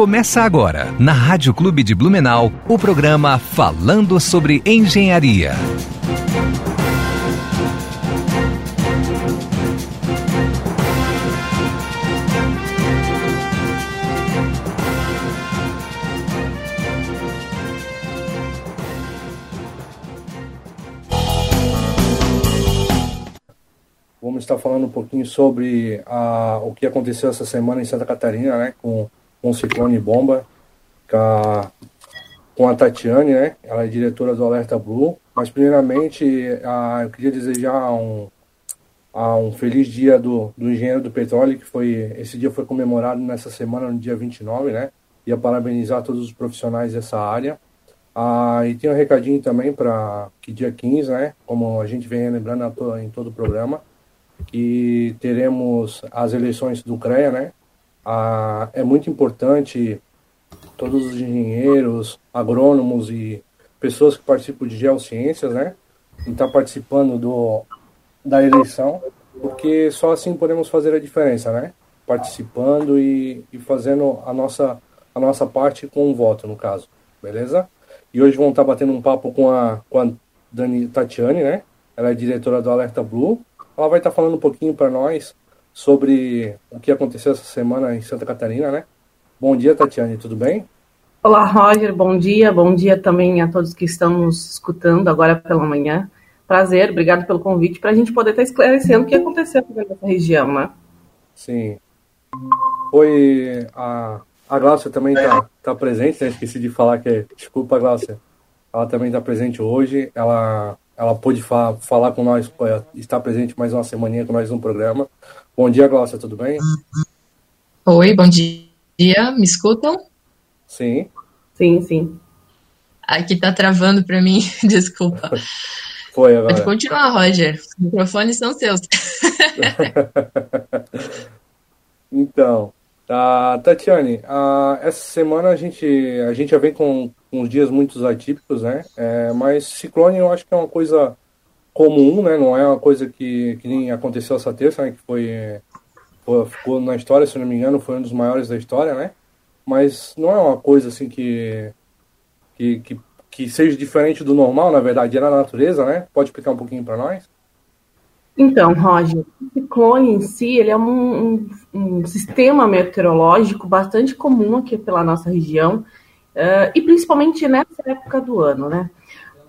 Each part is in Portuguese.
Começa agora, na Rádio Clube de Blumenau, o programa Falando sobre Engenharia. Vamos estar falando um pouquinho sobre a, o que aconteceu essa semana em Santa Catarina, né, com, com ciclone bomba, com a, com a Tatiane, né, ela é diretora do Alerta Blue. Mas, primeiramente, a, eu queria desejar um, a, um feliz dia do, do engenheiro do petróleo, que foi esse dia foi comemorado nessa semana, no dia 29, né, e a parabenizar todos os profissionais dessa área. Ah, e tem um recadinho também para que dia 15, né, como a gente vem lembrando em todo o programa, que teremos as eleições do CREA, né? Ah, é muito importante todos os engenheiros, agrônomos e pessoas que participam de geociências, né? Estar tá participando do, da eleição, porque só assim podemos fazer a diferença, né? Participando e, e fazendo a nossa, a nossa parte com o voto, no caso, beleza? E hoje vamos estar tá batendo um papo com a, com a Dani Tatiane, né? Ela é diretora do Alerta Blue ela vai estar falando um pouquinho para nós sobre o que aconteceu essa semana em Santa Catarina, né? Bom dia, Tatiane, tudo bem? Olá, Roger, bom dia. Bom dia também a todos que estão nos escutando agora pela manhã. Prazer, obrigado pelo convite, para a gente poder estar esclarecendo o que aconteceu nessa região, né? Sim. Foi a, a Gláucia também está tá presente, né? Esqueci de falar que. Desculpa, Gláucia. Ela também está presente hoje. Ela ela pôde fa falar com nós, estar presente mais uma semaninha com nós no programa. Bom dia, Glaucia, tudo bem? Oi, bom dia. Me escutam? Sim. Sim, sim. Aqui tá travando para mim, desculpa. Foi agora. Pode continuar, Roger. Os microfones são seus. então, tá, Tatiane, uh, essa semana a gente, a gente já vem com uns dias muito atípicos, né? É, mas ciclone eu acho que é uma coisa comum, né? Não é uma coisa que, que nem aconteceu essa terça, né? Que foi, foi, ficou na história, se não me engano, foi um dos maiores da história, né? Mas não é uma coisa assim que, que, que, que seja diferente do normal, na verdade, é na natureza, né? Pode explicar um pouquinho para nós? Então, Roger, o ciclone em si, ele é um, um, um sistema meteorológico bastante comum aqui pela nossa região, Uh, e principalmente nessa época do ano, né?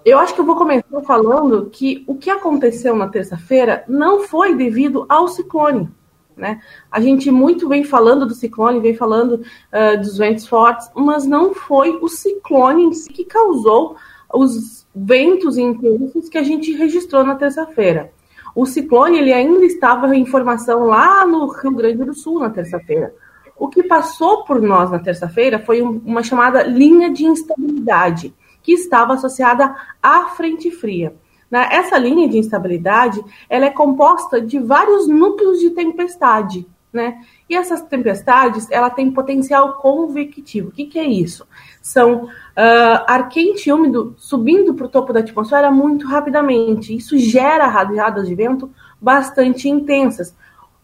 Eu acho que eu vou começar falando que o que aconteceu na terça-feira não foi devido ao ciclone. Né? A gente muito vem falando do ciclone, vem falando uh, dos ventos fortes, mas não foi o ciclone em si que causou os ventos intensos que a gente registrou na terça-feira. O ciclone ele ainda estava em formação lá no Rio Grande do Sul na terça-feira. O que passou por nós na terça-feira foi uma chamada linha de instabilidade, que estava associada à frente fria. Essa linha de instabilidade ela é composta de vários núcleos de tempestade. Né? E essas tempestades ela tem potencial convectivo. O que, que é isso? São uh, ar quente e úmido subindo para o topo da atmosfera muito rapidamente. Isso gera rajadas de vento bastante intensas,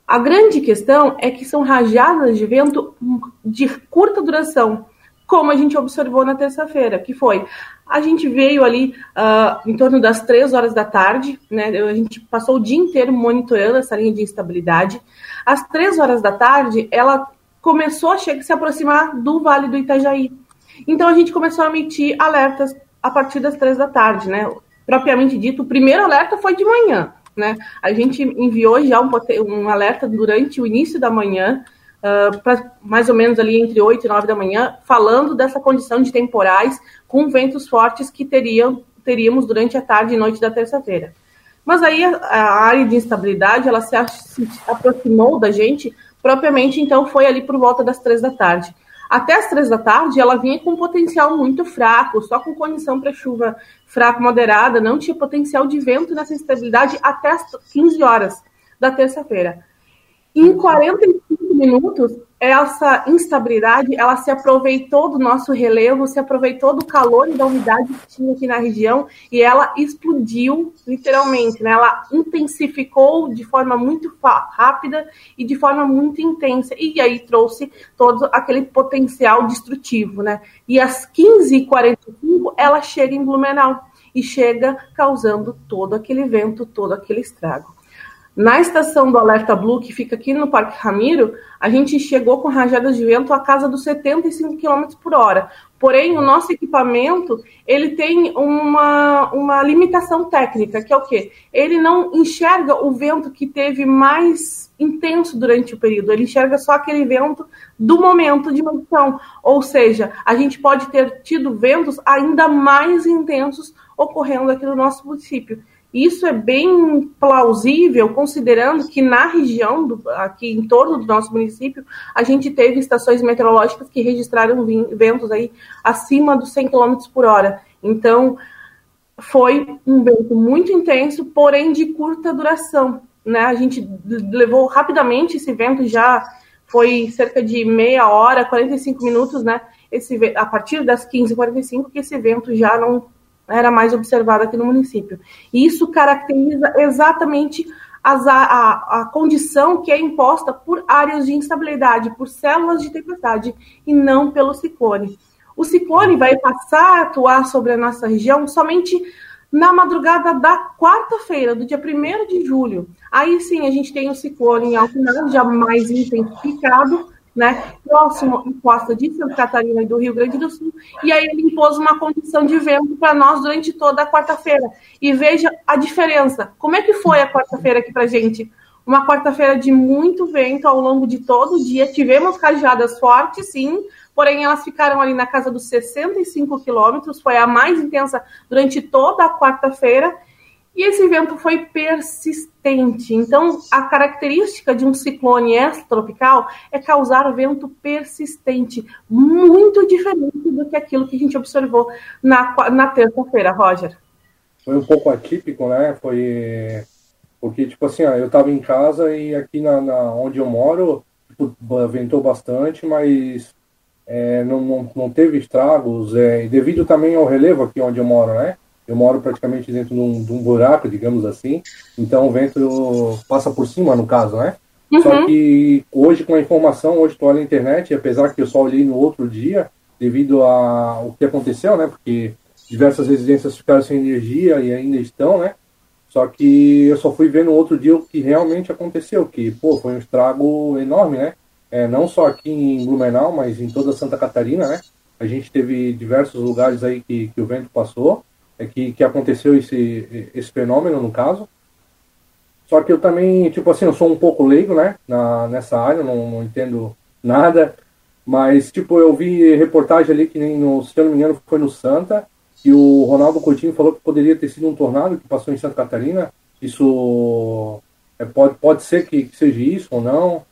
a grande questão é que são rajadas de vento de curta duração, como a gente observou na terça-feira, que foi a gente veio ali uh, em torno das três horas da tarde, né? A gente passou o dia inteiro monitorando essa linha de instabilidade. Às três horas da tarde, ela começou a se aproximar do Vale do Itajaí. Então a gente começou a emitir alertas a partir das três da tarde, né? Propriamente dito, o primeiro alerta foi de manhã. Né? A gente enviou já um, um alerta durante o início da manhã, uh, pra, mais ou menos ali entre 8 e 9 da manhã, falando dessa condição de temporais com ventos fortes que teriam, teríamos durante a tarde e noite da terça-feira. Mas aí a, a, área de instabilidade ela se, se aproximou da gente, propriamente então foi ali por volta das três da tarde. Até as três da tarde, ela vinha com potencial muito fraco, só com condição para chuva fraca moderada, não tinha potencial de vento nessa instabilidade até as 15 horas da terça-feira. Em 45 minutos, essa instabilidade, ela se aproveitou do nosso relevo, se aproveitou do calor e da umidade que tinha aqui na região e ela explodiu, literalmente, né? Ela intensificou de forma muito rápida e de forma muito intensa e aí trouxe todo aquele potencial destrutivo, né? E às 15h45 ela chega em Blumenau e chega causando todo aquele vento, todo aquele estrago. Na estação do Alerta Blue, que fica aqui no Parque Ramiro, a gente chegou com rajadas de vento a casa dos 75 km por hora. Porém, o nosso equipamento ele tem uma, uma limitação técnica, que é o quê? Ele não enxerga o vento que teve mais intenso durante o período, ele enxerga só aquele vento do momento de medição. Ou seja, a gente pode ter tido ventos ainda mais intensos ocorrendo aqui no nosso município. Isso é bem plausível, considerando que na região, do, aqui em torno do nosso município, a gente teve estações meteorológicas que registraram ventos aí acima dos 100 km por hora. Então, foi um vento muito intenso, porém de curta duração. Né? A gente levou rapidamente esse vento, já foi cerca de meia hora, 45 minutos, né? Esse, a partir das 15h45, que esse vento já não era mais observada aqui no município. E isso caracteriza exatamente as, a, a, condição que é imposta por áreas de instabilidade, por células de tempestade, e não pelo ciclone. O ciclone vai passar a atuar sobre a nossa região somente na madrugada da quarta-feira, do dia 1 de julho. Aí sim a gente tem o ciclone em Altinão, já mais intensificado, né, próximo à costa de Santa Catarina e do Rio Grande do Sul, e aí ele impôs uma condição de vento para nós durante toda a quarta-feira. E veja a diferença. Como é que foi a quarta-feira aqui para gente? Uma quarta-feira de muito vento ao longo de todo o dia. Tivemos rajadas fortes, sim, porém elas ficaram ali na casa dos 65 quilômetros, foi a mais intensa durante toda a quarta-feira, e esse vento foi persistente. Então, a característica de um ciclone extratropical é causar vento persistente, muito diferente do que aquilo que a gente observou na, na terça-feira, Roger. Foi um pouco atípico, né? Foi porque, tipo assim, eu estava em casa e aqui na, na, onde eu moro, tipo, ventou bastante, mas é, não, não, não teve estragos, é, devido também ao relevo aqui onde eu moro, né? Eu moro praticamente dentro de um, de um, buraco, digamos assim, então o vento passa por cima, no caso, né? Uhum. Só que hoje, com a informação, hoje estou na internet, apesar que eu só olhei no outro dia, devido ao que aconteceu, né? Porque diversas residências ficaram sem energia e ainda estão, né? Só que eu só fui ver no outro dia o que realmente aconteceu, que, pô, foi um estrago enorme, né? É, não só aqui em Blumenau, mas em toda Santa Catarina, né? A gente teve diversos lugares aí que, que o vento passou que, que aconteceu esse, esse fenômeno, no caso. Só que eu também, tipo assim, eu sou um pouco leigo, né, na, nessa área, não, não entendo nada, mas, tipo, eu vi reportagem ali que nem no, se eu não me engano, foi no Santa, que o Ronaldo Coutinho falou que poderia ter sido um tornado que passou em Santa Catarina. Isso é, pode, pode ser que, que seja isso ou não?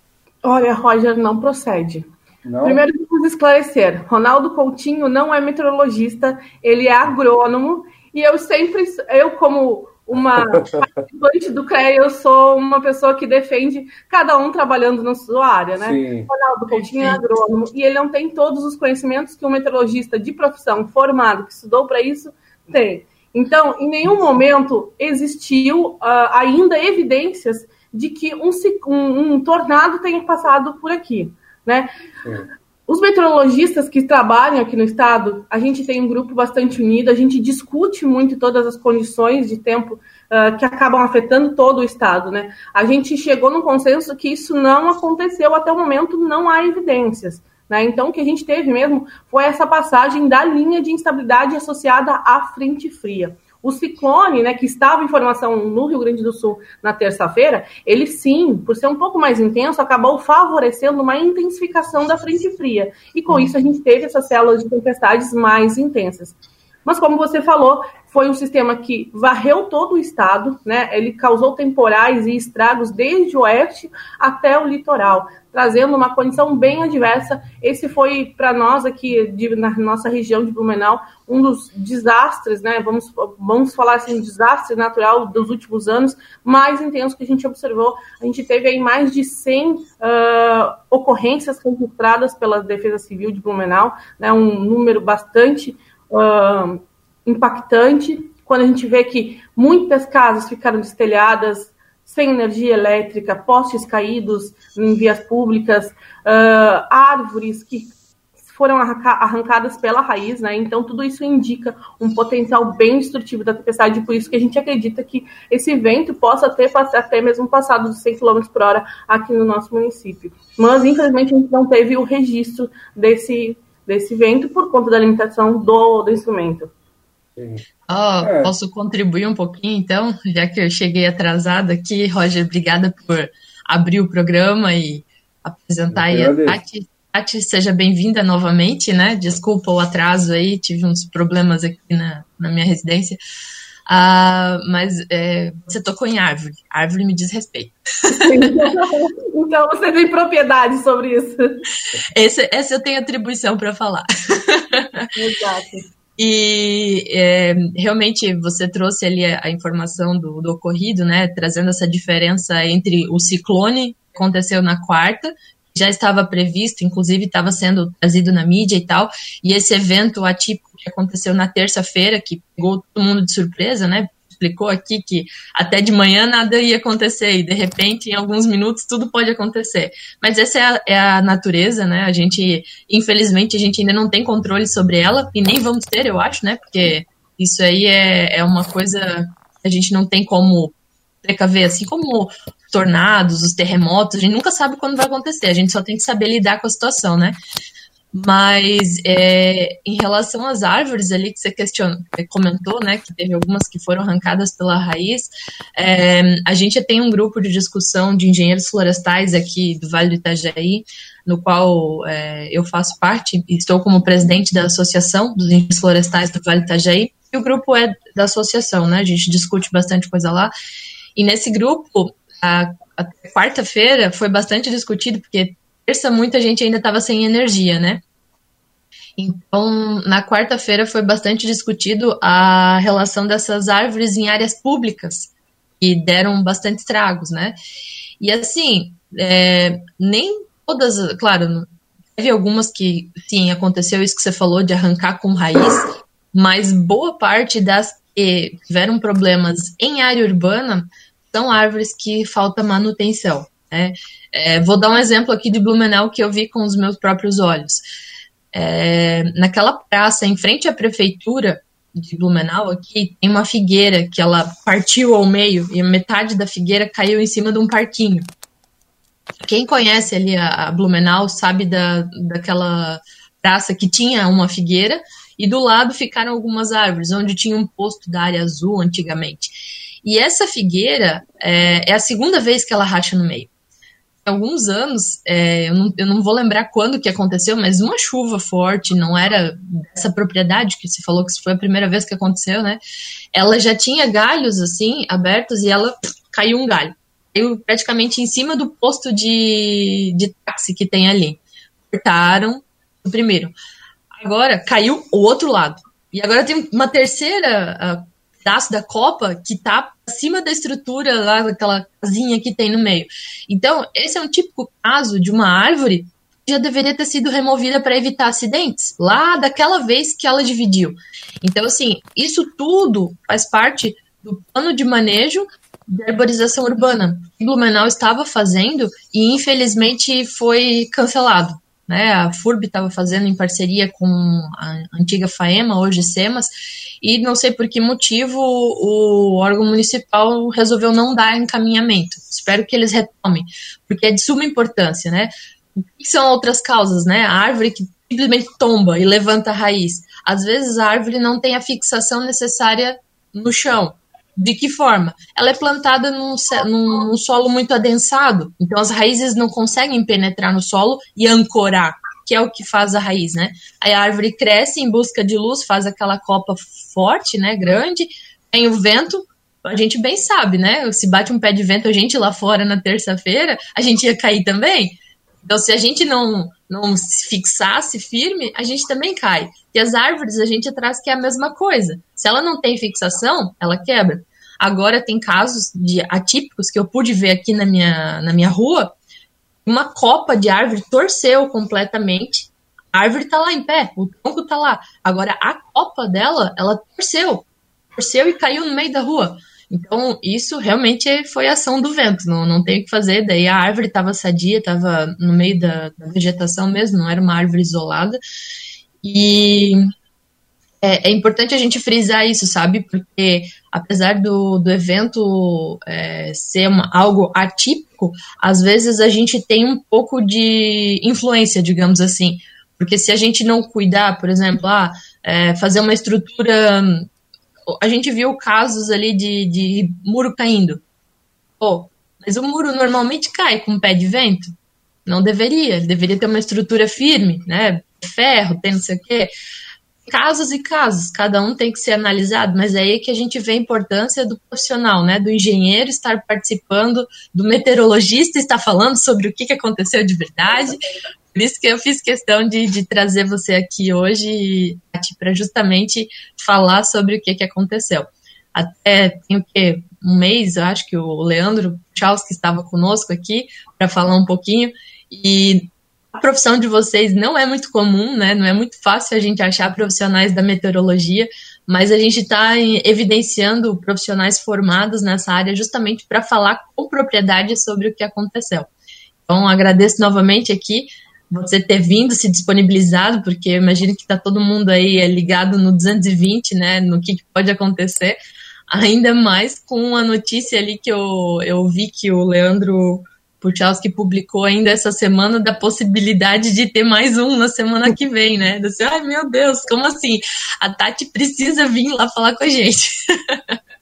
Olha, Roger, não procede. Não. Primeiro, vamos esclarecer: Ronaldo Coutinho não é meteorologista, ele é agrônomo e eu sempre, eu como uma participante do CREA, eu sou uma pessoa que defende cada um trabalhando na sua área, né? Sim. Ronaldo Coutinho é agrônomo e ele não tem todos os conhecimentos que um meteorologista de profissão formado, que estudou para isso, tem. Então, em nenhum momento existiu uh, ainda evidências de que um, um, um, tornado tenha passado por aqui, né? Sim. Os meteorologistas que trabalham aqui no estado, a gente tem um grupo bastante unido, a gente discute muito todas as condições de tempo uh, que acabam afetando todo o estado, né? A gente chegou num consenso que isso não aconteceu até o momento, não há evidências. Né? Então, o que a gente teve mesmo foi essa passagem da linha de instabilidade associada à frente fria. O ciclone, né, que estava em formação no Rio Grande do Sul na terça-feira, ele sim, por ser um pouco mais intenso, acabou favorecendo uma intensificação da frente fria. E com isso a gente teve essas células de tempestades mais intensas. Mas como você falou, foi um sistema que varreu todo o estado, né? Ele causou temporais e estragos desde o oeste até o litoral, trazendo uma condição bem adversa. Esse foi para nós aqui de, na nossa região de Blumenau um dos desastres, né? Vamos vamos falar assim, um desastre natural dos últimos anos mais intenso que a gente observou. A gente teve aí mais de 100 uh, ocorrências registradas pela Defesa Civil de Blumenau, né? Um número bastante uh, impactante quando a gente vê que muitas casas ficaram destelhadas, sem energia elétrica, postes caídos em vias públicas, uh, árvores que foram arrancadas pela raiz, né? Então tudo isso indica um potencial bem destrutivo da tempestade, por isso que a gente acredita que esse vento possa ter até mesmo passado dos 100 km por hora aqui no nosso município. Mas infelizmente a gente não teve o registro desse, desse vento por conta da limitação do, do instrumento. Oh, é. Posso contribuir um pouquinho, então, já que eu cheguei atrasada aqui. Roger, obrigada por abrir o programa e apresentar aí a Tati. Tati, seja bem-vinda novamente, né? Desculpa o atraso aí, tive uns problemas aqui na, na minha residência. Uh, mas é, você tocou em árvore. Árvore me diz respeito. então você tem propriedade sobre isso. Esse, essa eu tenho atribuição para falar. Exato. E é, realmente você trouxe ali a, a informação do, do, ocorrido, né? Trazendo essa diferença entre o ciclone que aconteceu na quarta, já estava previsto, inclusive estava sendo trazido na mídia e tal, e esse evento atípico que aconteceu na terça-feira, que pegou todo mundo de surpresa, né? Explicou aqui que até de manhã nada ia acontecer e de repente, em alguns minutos, tudo pode acontecer. Mas essa é a, é a natureza, né? A gente, infelizmente, a gente ainda não tem controle sobre ela e nem vamos ter, eu acho, né? Porque isso aí é, é uma coisa que a gente não tem como precaver, assim como tornados, os terremotos, a gente nunca sabe quando vai acontecer, a gente só tem que saber lidar com a situação, né? Mas é, em relação às árvores ali que você questionou, comentou, né, que teve algumas que foram arrancadas pela raiz, é, a gente tem um grupo de discussão de engenheiros florestais aqui do Vale do Itajaí, no qual é, eu faço parte, estou como presidente da Associação dos Engenheiros Florestais do Vale do Itajaí, e o grupo é da associação, né, a gente discute bastante coisa lá, e nesse grupo, a, a quarta-feira foi bastante discutido, porque terça muita gente ainda estava sem energia, né? Então, na quarta-feira foi bastante discutido a relação dessas árvores em áreas públicas, que deram bastante estragos, né? E assim, é, nem todas, claro, teve algumas que, sim, aconteceu isso que você falou de arrancar com raiz, mas boa parte das que tiveram problemas em área urbana são árvores que falta manutenção. Né? É, vou dar um exemplo aqui de Blumenau que eu vi com os meus próprios olhos. É, naquela praça, em frente à prefeitura de Blumenau, aqui, tem uma figueira que ela partiu ao meio e metade da figueira caiu em cima de um parquinho. Quem conhece ali a, a Blumenau sabe da, daquela praça que tinha uma figueira e do lado ficaram algumas árvores, onde tinha um posto da área azul antigamente. E essa figueira é, é a segunda vez que ela racha no meio alguns anos, é, eu, não, eu, não, vou lembrar quando que aconteceu, mas uma chuva forte, não era dessa propriedade que se falou que foi a primeira vez que aconteceu, né? Ela já tinha galhos assim abertos e ela caiu um galho. Caiu praticamente em cima do posto de, de táxi que tem ali. Cortaram o primeiro. Agora caiu o outro lado. E agora tem uma terceira pedaço da copa que tá acima da estrutura lá daquela casinha que tem no meio. Então, esse é um típico caso de uma árvore que já deveria ter sido removida para evitar acidentes, lá daquela vez que ela dividiu. Então, assim, isso tudo faz parte do plano de manejo de arborização urbana que Blumenau estava fazendo e infelizmente foi cancelado né? A FURB estava fazendo em parceria com a antiga FAEMA, hoje SEMAS, e não sei por que motivo o órgão municipal resolveu não dar encaminhamento. Espero que eles retomem, porque é de suma importância, né? O que são outras causas, né? A árvore que simplesmente tomba e levanta a raiz. Às vezes a árvore não tem a fixação necessária no chão. De que forma? Ela é plantada num, num, solo muito adensado, então as raízes não conseguem penetrar no solo e ancorar que é o que faz a raiz, né? Aí a árvore cresce em busca de luz, faz aquela copa forte, né, grande, tem o vento, a gente bem sabe, né? Se bate um pé de vento a gente lá fora na terça-feira, a gente ia cair também. Então, se a gente não, não se fixasse firme, a gente também cai. E as árvores a gente traz que é a mesma coisa. Se ela não tem fixação, ela quebra. Agora tem casos de atípicos que eu pude ver aqui na minha, na minha rua. Uma copa de árvore torceu completamente. A árvore está lá em pé, o tronco está lá. Agora a copa dela, ela torceu. Torceu e caiu no meio da rua. Então, isso realmente foi ação do vento, não, não tem o que fazer. Daí a árvore estava sadia, estava no meio da, da, vegetação mesmo, não era uma árvore isolada. E é, é, importante a gente frisar isso, sabe? Porque apesar do, do evento é, ser uma, algo atípico, às vezes a gente tem um pouco de influência, digamos assim. Porque se a gente não cuidar, por exemplo, ah, é, fazer uma estrutura. A gente viu casos ali de, de muro caindo. Pô, mas o muro normalmente cai com pé de vento. Não deveria. Ele deveria ter uma estrutura firme, né? Ferro, tem não sei o quê casos e casos, cada um tem que ser analisado, mas é aí que a gente vê a importância do profissional, né, do engenheiro estar participando, do meteorologista estar falando sobre o que, que aconteceu de verdade. Por isso que eu fiz questão de, de trazer você aqui hoje para justamente falar sobre o que, que aconteceu. Até tem o quê? Um mês, eu acho que o Leandro Charles que estava conosco aqui para falar um pouquinho. E a profissão de vocês não é muito comum, né? Não é muito fácil a gente achar profissionais da meteorologia, mas a gente está evidenciando profissionais formados nessa área justamente para falar com propriedade sobre o que aconteceu. Então, agradeço novamente aqui você ter vindo, se disponibilizado, porque eu imagino que está todo mundo aí é, ligado no 220, né? No que, pode acontecer. Ainda mais com a notícia ali que eu, eu vi que o Leandro Puchalski publicou ainda essa semana da possibilidade de ter mais um na semana que vem, né? Disse, ai meu Deus, como assim? A Tati precisa vir lá falar com a gente.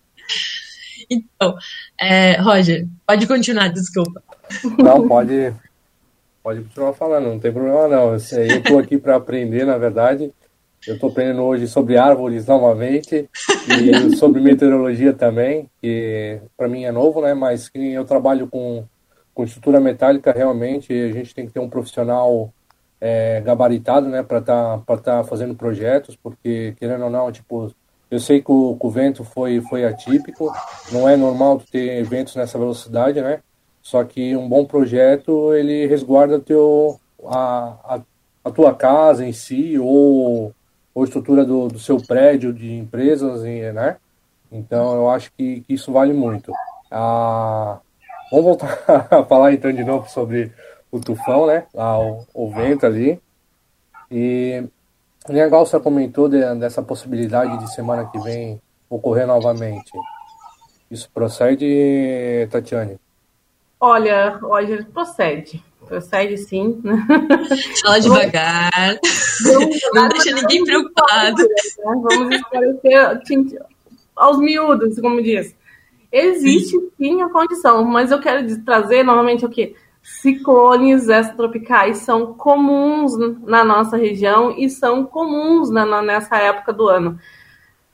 então, é, Roger, pode continuar, desculpa. Não, pode, pode continuar falando, não tem problema não. Eu estou aqui para aprender, na verdade. Eu estou aprendendo hoje sobre árvores novamente e sobre meteorologia também, que para mim é novo, né? Mas que eu trabalho com com estrutura metálica, realmente, a gente tem que ter um profissional é, gabaritado, né, para estar tá, tá fazendo projetos, porque, querendo ou não, tipo, eu sei que o, que o, vento foi, foi atípico, não é normal ter eventos nessa velocidade, né, só que um bom projeto, ele resguarda teu, a, a, a tua casa em si, ou, ou estrutura do, do seu prédio de empresas, né, então eu acho que, que isso vale muito. A, Vamos voltar a falar então de novo sobre o tufão, né? Lá, o, o vento ali. E legal você comentou de, dessa possibilidade de semana que vem ocorrer novamente. Isso procede, Tatiane? Olha, Roger, procede. Procede sim. Fala devagar. Vamos, não deixa ninguém preocupado. Né? Vamos esclarecer aos miúdos, como diz. Existe sim a condição, mas eu quero trazer novamente o que? Ciclones extratropicais são comuns na nossa região e são comuns na, nessa época do ano.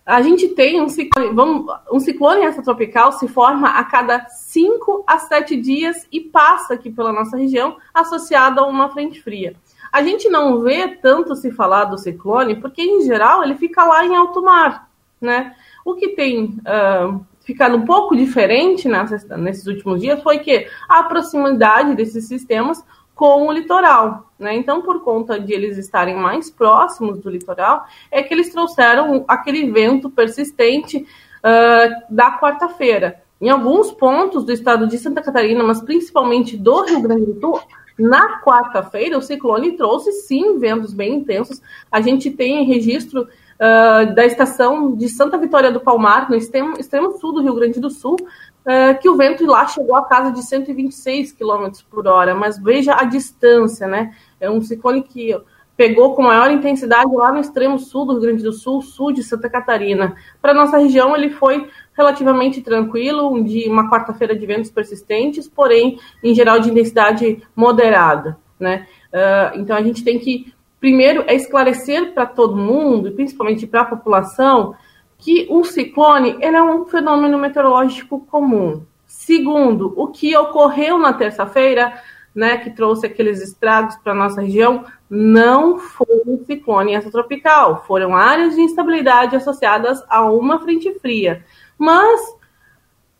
A gente tem um ciclone, vamos, um ciclone extratropical se forma a cada 5 a 7 dias e passa aqui pela nossa região associado a uma frente fria. A gente não vê tanto se falar do ciclone, porque em geral ele fica lá em alto mar, né? O que tem uh, ficado um pouco diferente nessa, nesses últimos dias foi que a proximidade desses sistemas com o litoral. Né? Então, por conta de eles estarem mais próximos do litoral, é que eles trouxeram aquele vento persistente uh, da quarta-feira. Em alguns pontos do estado de Santa Catarina, mas principalmente do Rio Grande do Sul, na quarta-feira, o ciclone trouxe sim ventos bem intensos. A gente tem registro uh, da estação de Santa Vitória do Palmar, no extremo, extremo sul do Rio Grande do Sul, uh, que o vento lá chegou a casa de 126 km por hora, mas veja a distância, né? É um ciclone que pegou com maior intensidade lá no extremo sul do Rio Grande do Sul, sul de Santa Catarina. Para nossa região, ele foi relativamente tranquilo, um dia, uma quarta-feira de ventos persistentes, porém, em geral, de intensidade moderada. Né? Uh, então a gente tem que, primeiro, é esclarecer para todo mundo, principalmente para a população, que o ciclone é um fenômeno meteorológico comum. Segundo, o que ocorreu na terça-feira, né, que trouxe aqueles estragos para nossa região, não foi um ciclone extratropical, foram áreas de instabilidade associadas a uma frente fria. Mas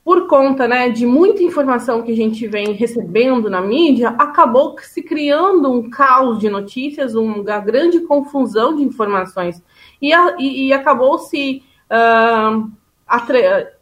por conta né, de muita informação que a gente vem recebendo na mídia, acabou se criando um caos de notícias, uma grande confusão de informações, e, a, e, e acabou se uh,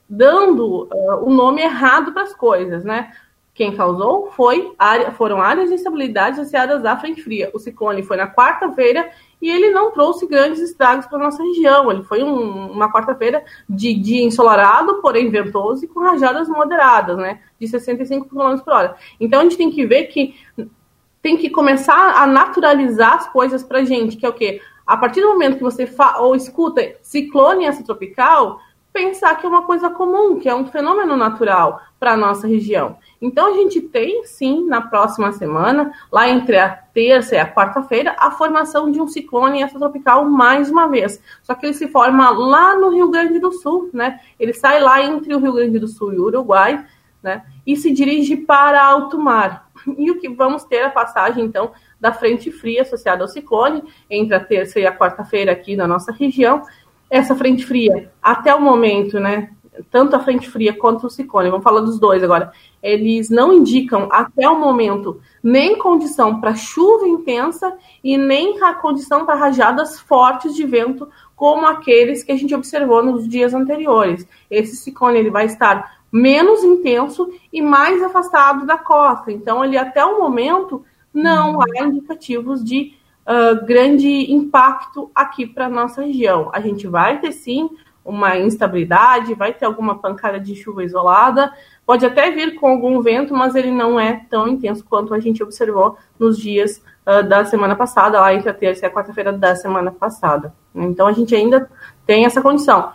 dando uh, o nome errado para as coisas, né? Quem causou foi área, foram áreas de instabilidade associadas à frente fria. O ciclone foi na quarta-feira e ele não trouxe grandes estragos para nossa região. Ele foi um, uma quarta-feira de dia ensolarado, porém ventoso e com rajadas moderadas, né? De 65 km por hora. Então a gente tem que ver que tem que começar a naturalizar as coisas para gente, que é o quê? A partir do momento que você ou escuta ciclone extratropical, pensar que é uma coisa comum, que é um fenômeno natural para a nossa região. Então, a gente tem, sim, na próxima semana, lá entre a terça e a quarta-feira, a formação de um ciclone extratropical mais uma vez. Só que ele se forma lá no Rio Grande do Sul, né? Ele sai lá entre o Rio Grande do Sul e o Uruguai, né? E se dirige para alto mar. E o que vamos ter a passagem, então, da frente fria associada ao ciclone, entre a terça e a quarta-feira aqui na nossa região, essa frente fria, até o momento, né? Tanto a frente fria quanto o ciclone, vamos falar dos dois agora. Eles não indicam até o momento nem condição para chuva intensa e nem a condição para rajadas fortes de vento, como aqueles que a gente observou nos dias anteriores. Esse ciclone ele vai estar menos intenso e mais afastado da costa. Então, ele até o momento não há indicativos de uh, grande impacto aqui para a nossa região. A gente vai ter sim uma instabilidade, vai ter alguma pancada de chuva isolada, pode até vir com algum vento, mas ele não é tão intenso quanto a gente observou nos dias uh, da semana passada, lá entre a terça e a quarta-feira da semana passada. Então a gente ainda tem essa condição.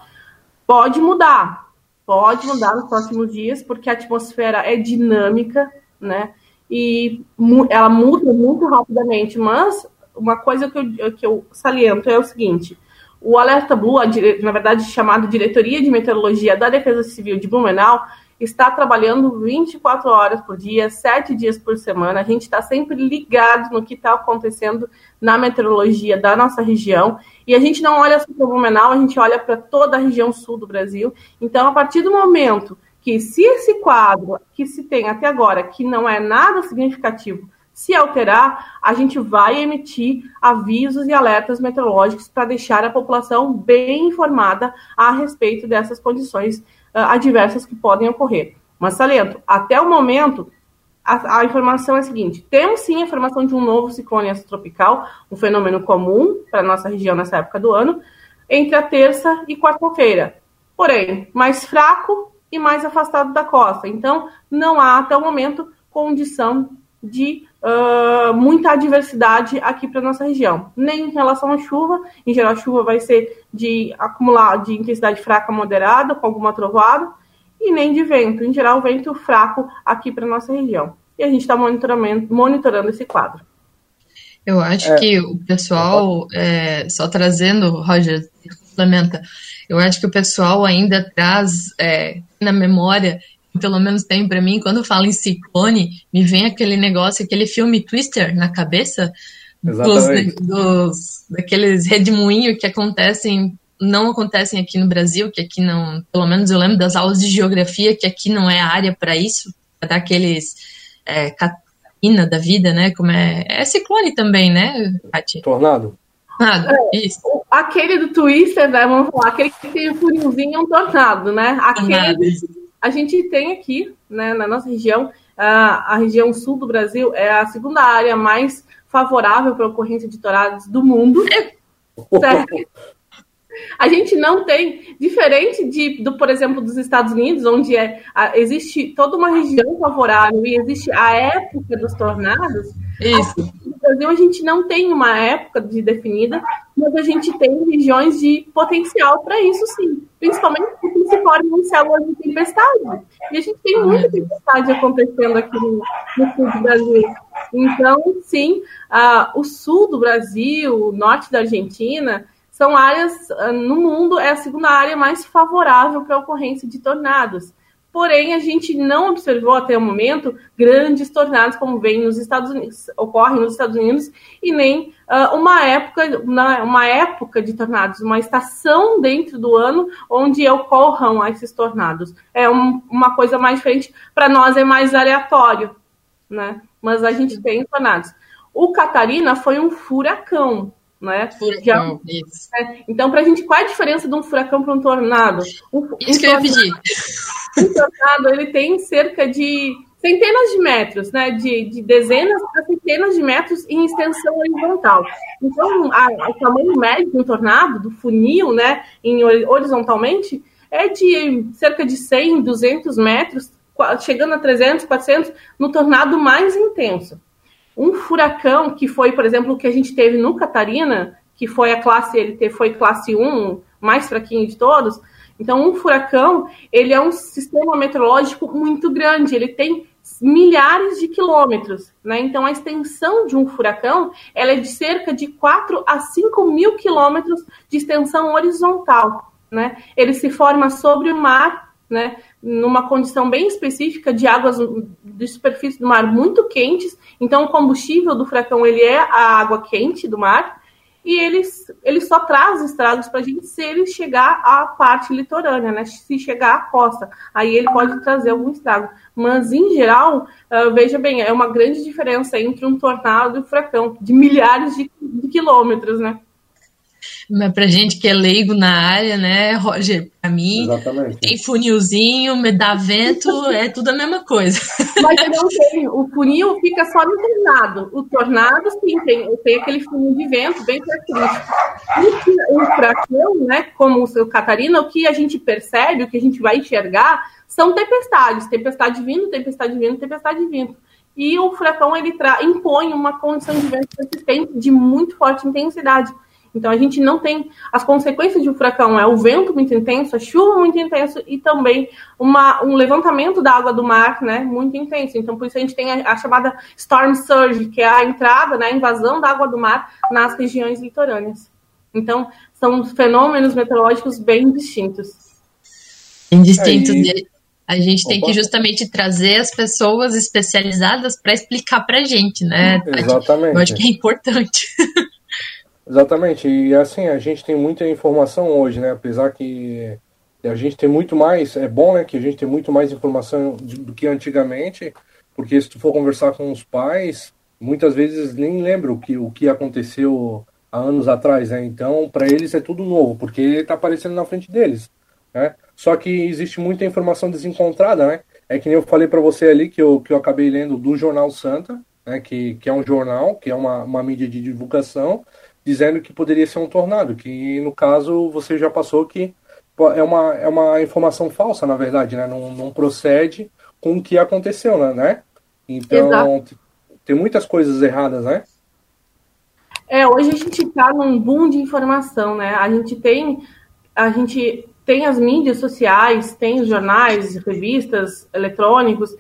Pode mudar, pode mudar nos próximos dias, porque a atmosfera é dinâmica, né? E ela muda muito rapidamente, mas uma coisa que eu, que eu saliento é o seguinte: o Alerta Blue, na verdade chamado Diretoria de Meteorologia da Defesa Civil de Blumenau, está trabalhando 24 horas por dia, 7 dias por semana. A gente está sempre ligado no que está acontecendo na meteorologia da nossa região. E a gente não olha só para Blumenau, a gente olha para toda a região sul do Brasil. Então, a partir do momento que se esse quadro que se tem até agora, que não é nada significativo, se alterar, a gente vai emitir avisos e alertas meteorológicos para deixar a população bem informada a respeito dessas condições uh, adversas que podem ocorrer. Mas saliento, até o momento, a, a, informação é a seguinte: temos sim a informação de um novo ciclone tropical, um fenômeno comum para nossa região nessa época do ano, entre a terça e quarta-feira. Porém, mais fraco e mais afastado da costa. Então, não há até o momento condição de uh, muita adversidade aqui para nossa região. Nem em relação à chuva, em geral a chuva vai ser de acumular de intensidade fraca moderada, com alguma trovoada, e nem de vento, em geral vento fraco aqui para nossa região. E a gente está monitorando esse quadro. Eu acho é. que o pessoal, é, só trazendo, Roger, complementa, eu acho que o pessoal ainda traz é, na memória pelo menos tem para mim, quando falo em ciclone, me vem aquele negócio, aquele filme Twister na cabeça, dos, dos, daqueles redemoinhos que acontecem, não acontecem aqui no Brasil, que aqui não, pelo menos eu lembro das aulas de geografia, que aqui não é área para isso, para dar aqueles é, Catarina da vida, né? Como é, é ciclone também, né, Paty? Tornado. Tornado, é, isso. Aquele do Twister, né, vamos falar, aquele que tem o furinhozinho é um tornado, né? Aquele a gente tem aqui, né, na nossa região, a, região sul do Brasil é a segunda área mais favorável para a ocorrência de tornados do mundo. Certo? A gente não tem, diferente de, do, por exemplo, dos Estados Unidos, onde é, a, existe toda uma região favorável e existe a época dos tornados. Isso. Brasil a gente não tem uma época de definida, mas a gente tem regiões de potencial para isso sim. Principalmente porque se formam em células de tempestade. E a gente tem muita tempestade acontecendo aqui no, no sul do Brasil. Então, sim, uh, o sul do Brasil, o norte da Argentina, são áreas, uh, no mundo, é a segunda área mais favorável para a ocorrência de tornados. Porém, a gente não observou até o momento grandes tornados como vem nos Estados Unidos, ocorrem nos Estados Unidos, e nem uh, uma época, uma época de tornados, uma estação dentro do ano onde ocorram esses tornados. É um, uma coisa mais diferente, para nós é mais aleatório, né? Mas a gente tem tornados. O Catarina foi um furacão, né? Furacão, Já, isso. É, então, para a gente, qual é a diferença de um furacão para um tornado? Um, isso um que eu ia pedir. Um tornado, ele tem cerca de centenas de metros, né? De, de dezenas a centenas de metros em extensão horizontal. Então, a, o tamanho médio de um tornado, do funil, né? Em, horizontalmente, é de cerca de 100, 200 metros, chegando a 300, 400, no tornado mais intenso. Um furacão, que foi, por exemplo, o que a gente teve no Catarina, que foi a classe, ele foi classe 1, mais fraquinho de todos. Então, um furacão, ele é um sistema meteorológico muito grande, ele tem milhares de quilômetros, né? Então, a extensão de um furacão, ela é de cerca de 4 a 5 mil quilômetros de extensão horizontal, né? Ele se forma sobre o mar, né? Numa condição bem específica de águas de superfície do mar muito quentes, então, o combustível do furacão ele é a água quente do mar e ele, ele só traz estragos para a gente se ele chegar à parte litorânea, né? Se chegar à costa, aí ele pode trazer algum estrago. Mas, em geral, uh, veja bem, é uma grande diferença entre um tornado e um furacão, de milhares de, de quilômetros, né? Mas pra gente que é leigo na área, né, Roger, pra mim, Exatamente. tem funilzinho, me dá vento, é tudo a mesma coisa. Mas eu não tenho, o funil fica só no tornado. O tornado, sim, tem, tem aquele funil de vento bem característico. E o furacão, né, como o seu Catarina, o que a gente percebe, o que a gente vai enxergar, são tempestades. Tempestade vindo, tempestade vindo, tempestade vindo. E o furacão, ele impõe uma condição de vento persistente de muito forte intensidade. Então a gente não tem as consequências de um furacão, é o vento muito intenso, a chuva muito intensa e também uma, um levantamento da água do mar, né, muito intenso. Então por isso a gente tem a, a chamada storm surge, que é a entrada, né, a invasão da água do mar nas regiões litorâneas. Então são fenômenos meteorológicos bem distintos. Bem distintos. Aí... A gente tem que justamente trazer as pessoas especializadas para explicar para a gente, né? Exatamente. Eu acho que é importante. Exatamente, e assim, a gente tem muita informação hoje, né? Apesar que a gente tem muito mais, é bom, né, que a gente tem muito mais informação do que antigamente, porque se tu for conversar com os pais, muitas vezes nem lembram o que, o que aconteceu há anos atrás, né? Então, para eles é tudo novo, porque está aparecendo na frente deles, né? Só que existe muita informação desencontrada, né? É que nem eu falei para você ali que eu, que eu acabei lendo do Jornal Santa, né? Que, que é um jornal, que é uma, uma mídia de divulgação, dizendo que poderia ser um tornado, que no caso você já passou que é uma, é uma informação falsa, na verdade, né? Não, não procede com o que aconteceu, né? né? Então, Exato. tem muitas coisas erradas, né? É, hoje a gente está num boom de informação, né? A gente tem, a gente tem as mídias sociais, tem os jornais, revistas, eletrônicos,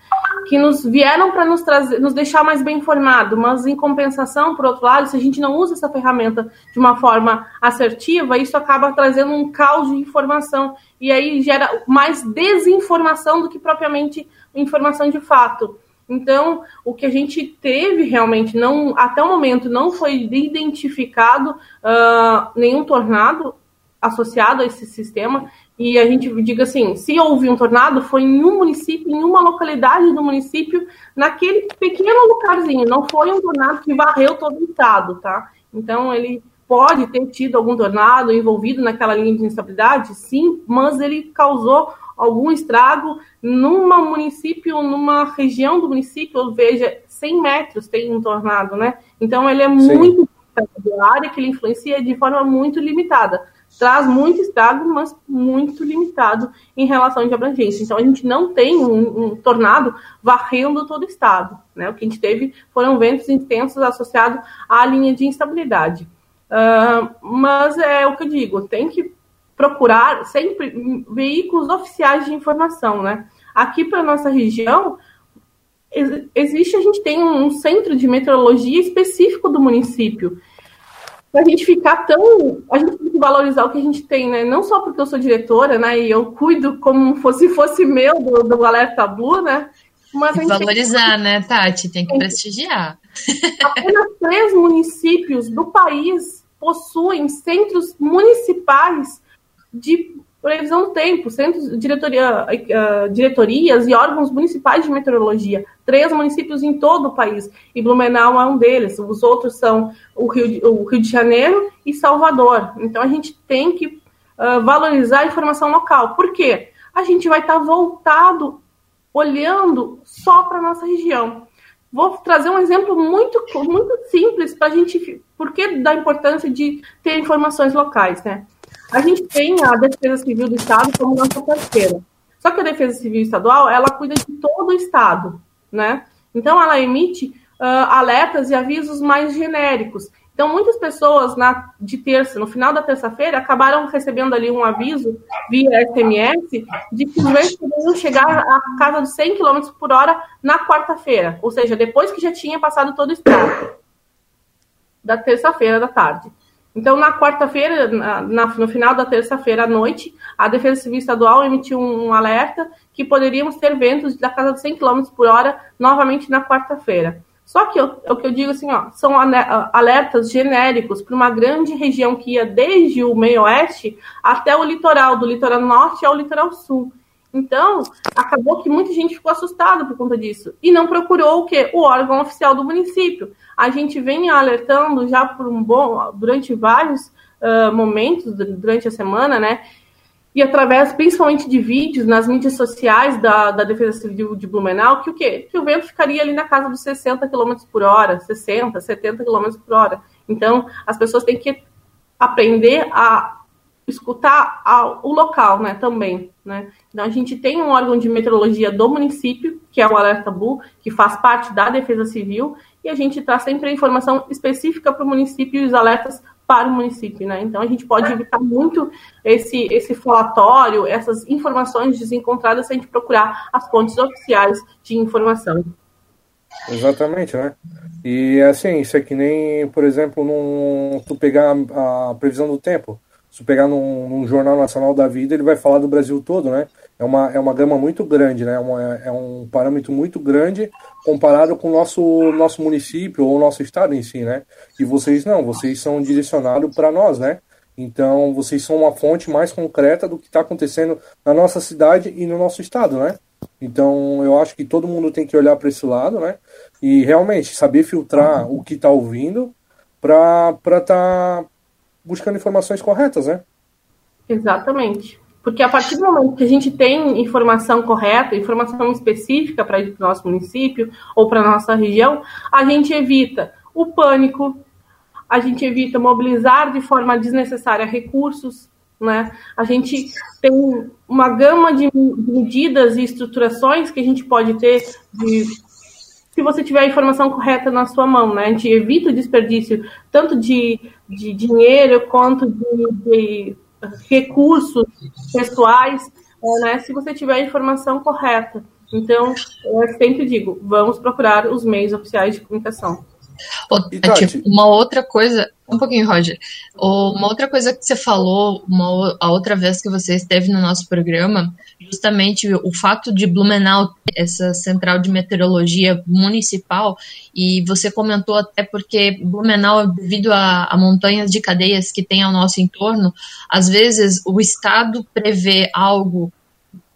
que nos vieram para nos trazer, nos deixar mais bem informado, mas em compensação, por outro lado, se a gente não usa essa ferramenta de uma forma assertiva, isso acaba trazendo um caos de informação. E aí gera mais desinformação do que propriamente informação de fato. Então, o que a gente teve realmente, não até o momento, não foi identificado uh, nenhum tornado associado a esse sistema. E a gente diga assim: se houve um tornado, foi em um município, em uma localidade do município, naquele pequeno lugarzinho. Não foi um tornado que varreu todo o estado, tá? Então, ele pode ter tido algum tornado envolvido naquela linha de instabilidade, sim, mas ele causou algum estrago numa município, numa região do município, veja, 100 metros tem um tornado, né? Então, ele é sim. muito a área que ele influencia é de forma muito limitada traz muito estrago, mas muito limitado em relação de abrangência. Então, a gente não tem um, um, tornado varrendo todo o estado. Né? O que a gente teve foram ventos intensos associados à linha de instabilidade. Uh, mas é o que eu digo, tem que procurar sempre veículos oficiais de informação. Né? Aqui para nossa região, existe, a gente tem um centro de meteorologia específico do município. Para a gente ficar tão. A gente tem que valorizar o que a gente tem, né? Não só porque eu sou diretora, né? E eu cuido como se fosse meu do, do Alerta Blue, né? Mas valorizar, tem... né, Tati? Tem que prestigiar. Apenas três municípios do país possuem centros municipais de previsão do tempo, centros, diretoria, uh, diretorias e órgãos municipais de meteorologia. Três municípios em todo o país. E Blumenau é um deles. Os outros são o Rio de, o Rio de Janeiro e Salvador. Então a gente tem que uh, valorizar a informação local. Por quê? A gente vai estar voltado, olhando só para a nossa região. Vou trazer um exemplo muito, muito simples para a gente, porque da importância de ter informações locais, né? A gente tem a Defesa Civil do Estado como nossa parceira. Só que a Defesa Civil Estadual, ela cuida de todo o Estado, né? Então, ela emite uh, alertas e avisos mais genéricos. Então, muitas pessoas na, de terça, no final da terça-feira, acabaram recebendo ali um aviso via SMS de que os ventos poderiam chegar a casa de 100 km por hora na quarta-feira, ou seja, depois que já tinha passado todo o estado, da terça-feira da tarde. Então, na quarta-feira, no final da terça-feira à noite, a Defesa Civil Estadual emitiu um alerta que poderíamos ter ventos da casa de 100 km por hora novamente na quarta-feira. Só que é o que eu digo assim, ó, são alertas genéricos para uma grande região que ia desde o meio-oeste até o litoral, do litoral norte ao litoral sul. Então, acabou que muita gente ficou assustada por conta disso e não procurou o quê? O órgão oficial do município. A gente vem alertando já por um bom durante vários uh, momentos durante a semana, né? E através, principalmente de vídeos nas mídias sociais da, da Defesa Civil de Blumenau, que o quê? Que o vento ficaria ali na casa dos 60 km por hora, 60, 70 km por hora. Então, as pessoas têm que aprender a escutar o local, né, também, né? Então a gente tem um órgão de meteorologia do município, que é o Alerta Bu, que faz parte da Defesa Civil, e a gente traz sempre a informação específica para o município e os alertas para o município, né? Então a gente pode evitar muito esse esse falatório, essas informações desencontradas se a gente procurar as fontes oficiais de informação. Exatamente, né? E assim, isso é que nem, por exemplo, num, tu pegar a, a previsão do tempo se pegar num, num, jornal nacional da vida, ele vai falar do Brasil todo, né? É uma, é uma gama muito grande, né? É, uma, é um parâmetro muito grande comparado com o nosso, nosso município ou o nosso estado em si, né? E vocês não, vocês são direcionados para nós, né? Então, vocês são uma fonte mais concreta do que está acontecendo na nossa cidade e no nosso estado, né? Então, eu acho que todo mundo tem que olhar para esse lado, né? E realmente saber filtrar o que está ouvindo para estar buscando informações corretas, né? Exatamente. Porque a partir do momento que a gente tem informação correta, informação específica para o nosso município ou para a nossa região, a gente evita o pânico, a gente evita mobilizar de forma desnecessária recursos, né? A gente tem uma gama de medidas e estruturações que a gente pode ter de se você tiver a informação correta na sua mão, né? A gente evita o desperdício tanto de, de dinheiro quanto de, de recursos pessoais, né? Se você tiver a informação correta. Então, eu sempre digo, vamos procurar os meios oficiais de comunicação. Tati, uma outra coisa, um pouquinho, Roger. Uma outra coisa que você falou uma, a outra vez que você esteve no nosso programa, justamente o fato de Blumenau ter essa central de meteorologia municipal, e você comentou até porque Blumenau, devido a, a montanhas de cadeias que tem ao nosso entorno, às vezes o Estado prevê algo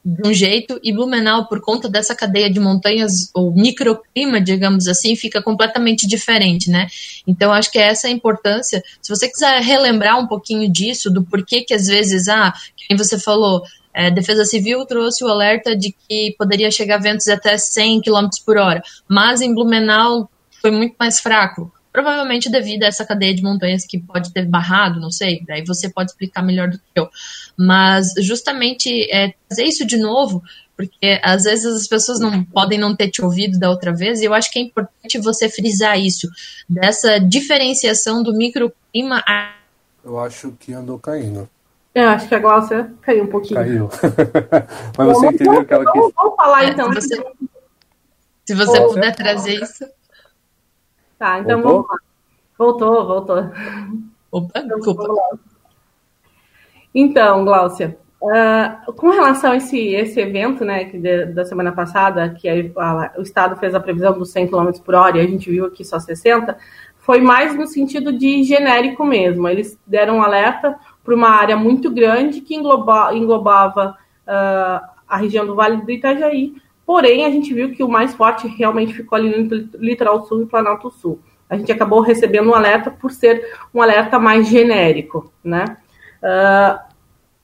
de um jeito e Blumenau, por conta dessa cadeia de montanhas, ou microclima, digamos assim, fica completamente diferente, né? Então, acho que essa é a importância. Se você quiser relembrar um pouquinho disso, do porquê que às vezes, ah, quem você falou, é, Defesa Civil trouxe o alerta de que poderia chegar ventos até 100 km por hora, mas em Blumenau foi muito mais fraco provavelmente devido a essa cadeia de montanhas que pode ter barrado, não sei, daí você pode explicar melhor do que eu. Mas justamente é, fazer isso de novo, porque às vezes as pessoas não podem não ter te ouvido da outra vez, e eu acho que é importante você frisar isso, dessa diferenciação do microclima. Eu acho que andou caindo. Eu acho que a Glaucia caiu um pouquinho. Caiu. Mas você entendeu que ela quis. Vamos falar então. Você... Se você puder trazer isso. Tá, então voltou? vamos lá. Voltou, voltou. Opa, desculpa. Então, Gláucia, uh, com relação a esse, esse evento, né, que de, da semana passada, que a, a, o Estado fez a previsão dos 100 km por hora e a gente viu aqui só 60, foi mais no sentido de genérico mesmo. Eles deram um alerta para uma área muito grande que engloba, englobava uh, a região do Vale do Itajaí, porém a gente viu que o mais forte realmente ficou ali no litoral sul e Planalto Sul. A gente acabou recebendo um alerta por ser um alerta mais genérico, né? Uh,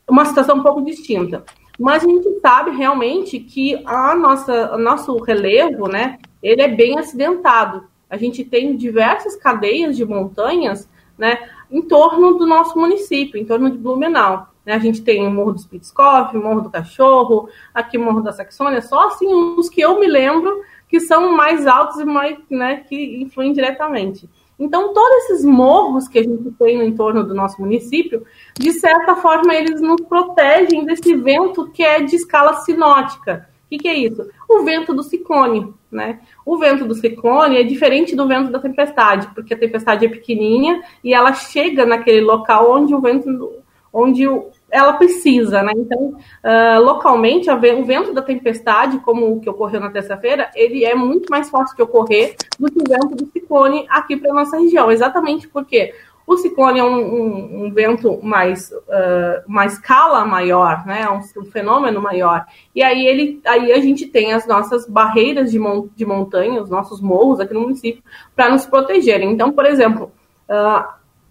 uma situação um pouco distinta. Mas a gente sabe realmente que a nossa, o nosso relevo, né, ele é bem acidentado. A gente tem diversas cadeias de montanhas, né, em torno do nosso município, em torno de Blumenau. Né? A gente tem o Morro do Spitzkopf, Morro do Cachorro, aqui Morro da Saxônia, só assim os que eu me lembro que são mais altos e mais, né, que influem diretamente. Então, todos esses morros que a gente tem no entorno do nosso município, de certa forma, eles nos protegem desse vento que é de escala sinótica. O que, que é isso? O vento do ciclone. Né? O vento do ciclone é diferente do vento da tempestade, porque a tempestade é pequenininha e ela chega naquele local onde o vento, onde ela precisa, né? Então, uh, localmente, o vento da tempestade, como o que ocorreu na terça-feira, ele é muito mais fácil de ocorrer do que o vento do ciclone aqui para nossa região, exatamente porque o ciclone é um, um, um vento mais, uh, uma escala maior, né? É um, um, fenômeno maior. E aí ele, aí a gente tem as nossas barreiras de, mon, de montanha, os nossos morros aqui no município, para nos protegerem. Então, por exemplo, uh,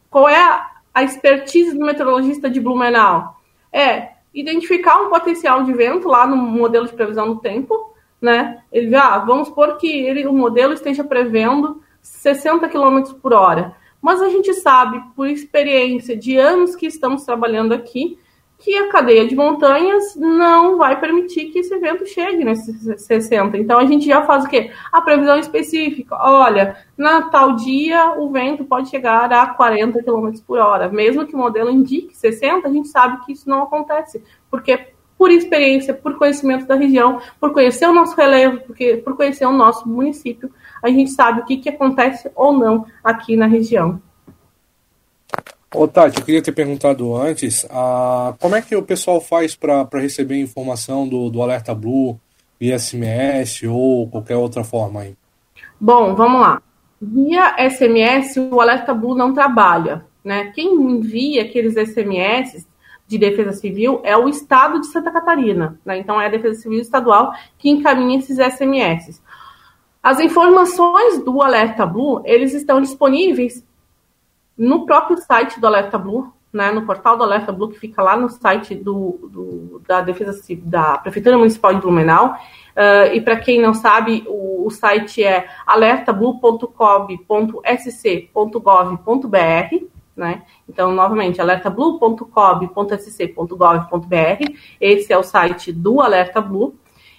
qual é a, a expertise do meteorologista de Blumenau? É identificar um potencial de vento lá no modelo de previsão do tempo, né? Ele, ah, vamos supor que ele, o modelo esteja prevendo 60 km por hora. Mas a gente sabe, por experiência de anos que estamos trabalhando aqui, que a cadeia de montanhas não vai permitir que esse evento chegue nesses 60. Então a gente já faz o quê? A previsão específica. Olha, na tal dia o vento pode chegar a 40 km por hora. Mesmo que o modelo indique 60, a gente sabe que isso não acontece. Porque por experiência, por conhecimento da região, por conhecer o nosso relevo, porque, por conhecer o nosso município, a gente sabe o que, que acontece ou não aqui na região. Ô Tati, eu queria ter perguntado antes, ah, como é que o pessoal faz para receber informação do, do Alerta Blue, via SMS ou qualquer outra forma aí? Bom, vamos lá. Via SMS, o Alerta Blue não trabalha. Né? Quem envia aqueles SMS de Defesa Civil é o Estado de Santa Catarina. Né? Então, é a Defesa Civil Estadual que encaminha esses SMS. As informações do Alerta Blue, eles estão disponíveis no próprio site do Alerta Blue, né, no portal do Alerta Blue, que fica lá no site do, do da Defesa da Prefeitura Municipal de Blumenau. Uh, e para quem não sabe, o, o site é alertablue.cob.sc.gov.br. Né? Então, novamente, alertablue.cob.sc.gov.br. Esse é o site do Alerta Blue.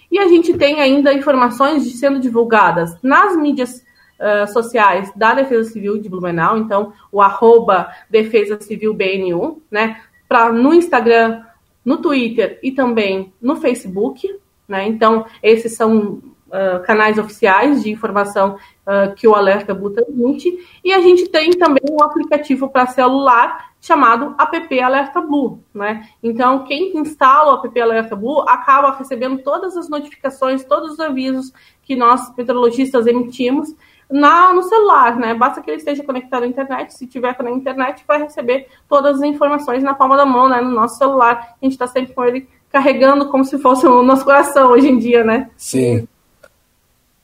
E a gente tem ainda informações sendo divulgadas nas mídias uh, sociais da Defesa Civil de Blumenau, então o arroba Defesa Civil BNU, né? Pra, no Instagram, no Twitter e também no Facebook, né? Então, esses são uh, canais oficiais de informação uh, que o Alerta Blue transmite. E a gente tem também um aplicativo para celular chamado app Alerta Blue, né? Então, quem instala o app Alerta Blue acaba recebendo todas as notificações, todos os avisos que nós meteorologistas emitimos na, no celular, né? Basta que ele esteja conectado à internet. Se tiver na internet, vai receber todas as informações na palma da mão, né? No nosso celular. A gente está sempre com ele carregando como se fosse o nosso coração hoje em dia, né? Sim.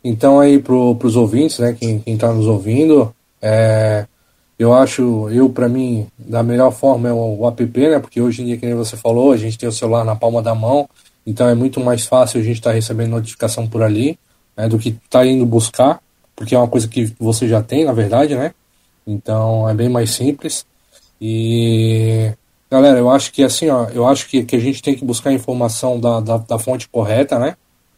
Então aí para os ouvintes, né? Quem está nos ouvindo, é, eu acho, eu para mim, da melhor forma é o, o app, né? Porque hoje em dia, como você falou, a gente tem o celular na palma da mão, então é muito mais fácil a gente estar tá recebendo notificação por ali, né? Do que estar tá indo buscar, porque é uma coisa que você já tem, na verdade, né? Então é bem mais simples. E galera, eu acho que assim, ó, eu acho que, que a gente tem que buscar a informação da, da, da fonte correta, né?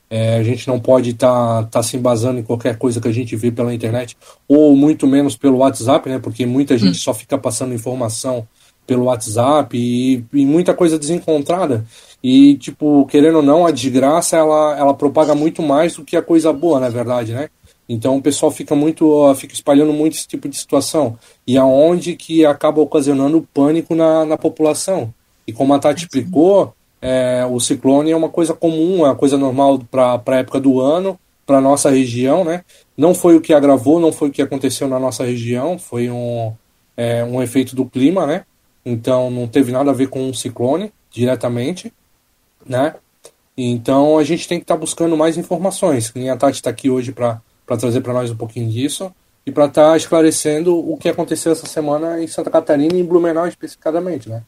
É, a gente não pode estar tá, tá se embasando em qualquer coisa que a gente vê pela internet, ou muito menos pelo WhatsApp, né? Porque muita gente hum. só fica passando informação pelo WhatsApp e, e, muita coisa desencontrada E, tipo, querendo ou não, a desgraça ela, ela propaga muito mais do que a coisa boa, na verdade, né? Então o pessoal fica muito, fica espalhando muito esse tipo de situação. E aonde que acaba ocasionando pânico na, na população. E como a Tati explicou, é, o ciclone é uma coisa comum, é uma coisa normal para a época do ano, para nossa região, né? Não foi o que agravou, não foi o que aconteceu na nossa região, foi um, é, um efeito do clima, né? Então não teve nada a ver com um ciclone diretamente, né? Então a gente tem que estar tá buscando mais informações. A Tati está aqui hoje para trazer para nós um pouquinho disso e para estar tá esclarecendo o que aconteceu essa semana em Santa Catarina e em Blumenau especificadamente, né?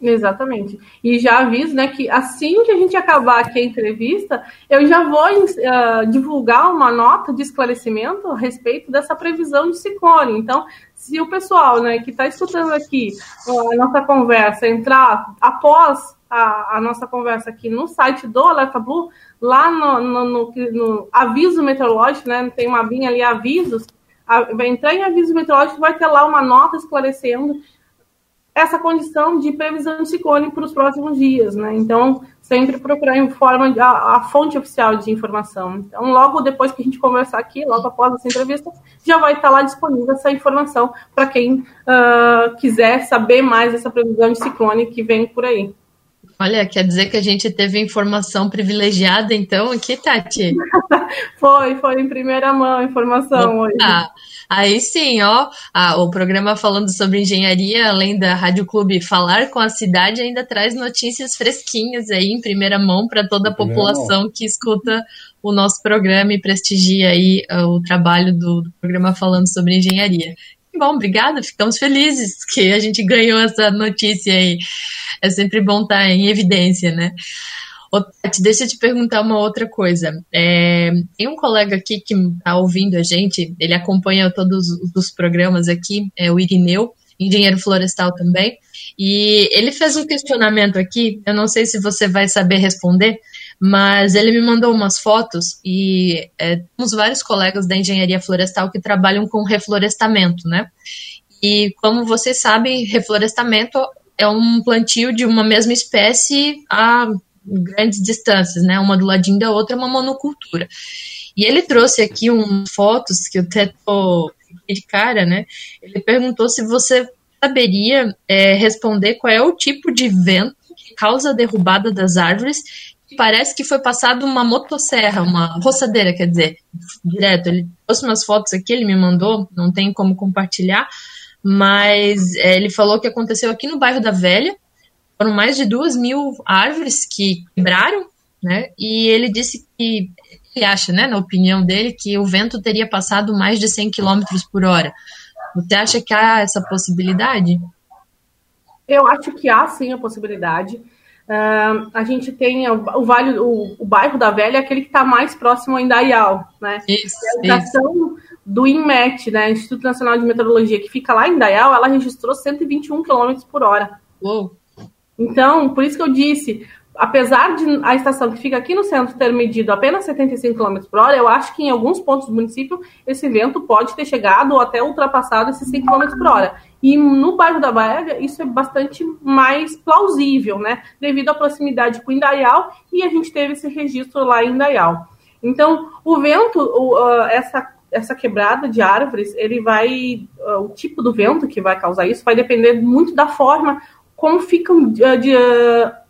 Exatamente. E já aviso, né, que assim que a gente acabar aqui a entrevista, eu já vou uh, divulgar uma nota de esclarecimento a respeito dessa previsão de ciclone. Então, se o pessoal, né, que está escutando aqui a nossa conversa entrar após a, a, nossa conversa aqui no site do Alerta Blue, lá no, no, no, no aviso meteorológico, né, tem uma abinha ali avisos, vai entrar em aviso meteorológico, vai ter lá uma nota esclarecendo essa condição de previsão de ciclone para os próximos dias, né? Então, sempre procurar em forma de, a, a, fonte oficial de informação. Então, logo depois que a gente conversar aqui, logo após essa entrevista, já vai estar lá disponível essa informação para quem uh, quiser saber mais dessa previsão de ciclone que vem por aí. Olha, quer dizer que a gente teve informação privilegiada, então, aqui, Tati? foi, foi em primeira mão a informação Opa. hoje. Aí sim, ó, o programa falando sobre engenharia, além da Rádio Clube falar com a cidade, ainda traz notícias fresquinhas aí em primeira mão para toda a população que escuta o nosso programa e prestigia aí uh, o trabalho do, do programa falando sobre engenharia. Bom, obrigada, ficamos felizes que a gente ganhou essa notícia aí. É sempre bom estar em evidência, né? Ô, Tati, deixa eu te perguntar uma outra coisa. É, tem um colega aqui que está ouvindo a gente, ele acompanha todos os programas aqui, é o Irineu, engenheiro florestal também, e ele fez um questionamento aqui, eu não sei se você vai saber responder, mas ele me mandou umas fotos e é, temos vários colegas da engenharia florestal que trabalham com reflorestamento, né? E como vocês sabem, reflorestamento é um plantio de uma mesma espécie a grandes distâncias, né? Uma do ladinho da outra, uma monocultura. E ele trouxe aqui um fotos que eu até tô de cara, né? Ele perguntou se você saberia é, responder qual é o tipo de vento que causa a derrubada das árvores. Parece que foi passado uma motosserra, uma roçadeira, quer dizer, direto. Ele trouxe umas fotos aqui, ele me mandou, não tem como compartilhar, mas é, ele falou que aconteceu aqui no bairro da Velha, foram mais de duas mil árvores que quebraram, né? E ele disse que ele acha, né, na opinião dele, que o vento teria passado mais de 100 km por hora. Você acha que há essa possibilidade? Eu acho que há sim a possibilidade. Uh, a gente tem o, o vale, o, o, bairro da Velha, é aquele que está mais próximo a Indaial, né? Isso, a estação do INMET, né, Instituto Nacional de Meteorologia, que fica lá em Indaial, ela registrou 121 km por hora. Uou. Então, por isso que eu disse, apesar de a estação que fica aqui no centro ter medido apenas 75 km por hora, eu acho que em alguns pontos do município esse vento pode ter chegado ou até ultrapassado esses 100 km por hora. E no bairro da Baega, isso é bastante mais plausível, né? Devido à proximidade com Indaial, e a gente teve esse registro lá em Indaial. Então, o vento, uh, essa, essa quebrada de árvores, ele vai. Uh, o tipo do vento que vai causar isso vai depender muito da forma como ficam de, de,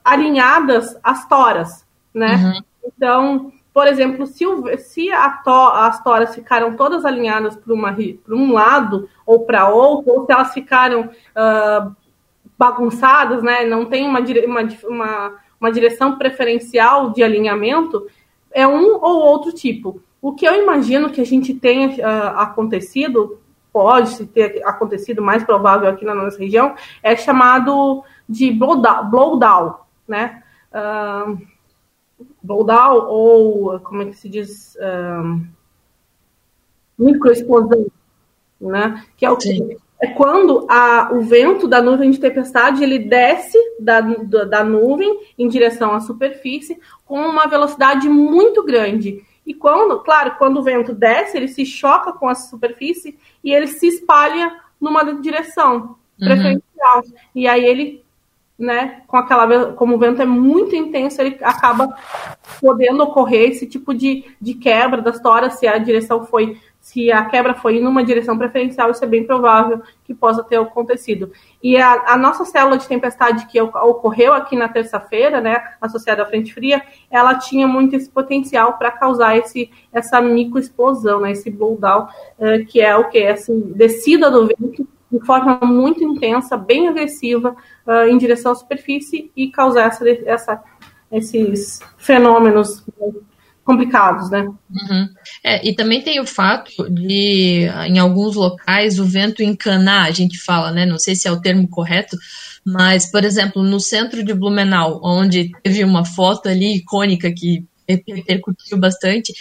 alinhadas as toras, né? Uhum. Então, por exemplo, se, o, se to, as toras ficaram todas alinhadas para um lado ou para outro, ou se elas ficaram uh, bagunçadas, né? Não tem uma, uma, uma, uma direção preferencial de alinhamento, é um ou outro tipo. O que eu imagino que a gente tenha uh, acontecido pode ter acontecido, mais provável aqui na nossa região, é chamado de blowdown, né? Uh, blowdown ou, como é que se diz, uh, microexplosão, né? Que é o que é quando a, o vento da nuvem de tempestade ele desce da, da, da nuvem em direção à superfície com uma velocidade muito grande. E quando, claro, quando o vento desce, ele se choca com a superfície e ele se espalha numa direção uhum. preferencial. E aí ele né, com aquela, como o vento é muito intenso, ele acaba podendo ocorrer esse tipo de, de quebra das toras se a direção foi se a quebra foi em uma direção preferencial, isso é bem provável que possa ter acontecido. E a, a nossa célula de tempestade que ocorreu aqui na terça-feira, né, associada à frente fria, ela tinha muito esse potencial para causar esse, essa microexplosão, né, esse blow down, uh, que é o que? Assim, descida do vento de forma muito intensa, bem agressiva, uh, em direção à superfície e causar essa, essa, esses fenômenos complicados, né? Uhum. É, e também tem o fato de, em alguns locais, o vento encanar, a gente fala, né? Não sei se é o termo correto, mas, por exemplo, no centro de Blumenau, onde teve uma foto ali icônica que repercutiu bastante,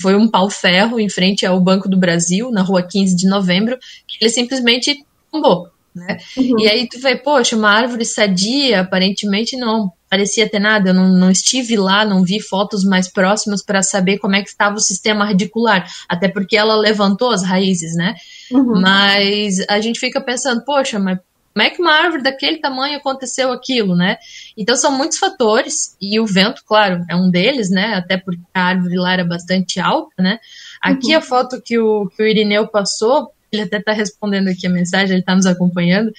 foi um pau-ferro em frente ao Banco do Brasil, na rua 15 de novembro, que ele simplesmente tombou. Né? Uhum. E aí tu vê, poxa, uma árvore sadia, aparentemente não parecia ter nada, eu não, não estive lá, não vi fotos mais próximas para saber como é que estava o sistema radicular, até porque ela levantou as raízes, né? Uhum. Mas a gente fica pensando, poxa, mas como é que uma árvore daquele tamanho aconteceu aquilo, né? Então são muitos fatores, e o vento, claro, é um deles, né? Até porque a árvore lá era bastante alta, né? Aqui uhum. a foto que o, que o Irineu passou, ele até está respondendo aqui a mensagem, ele está nos acompanhando.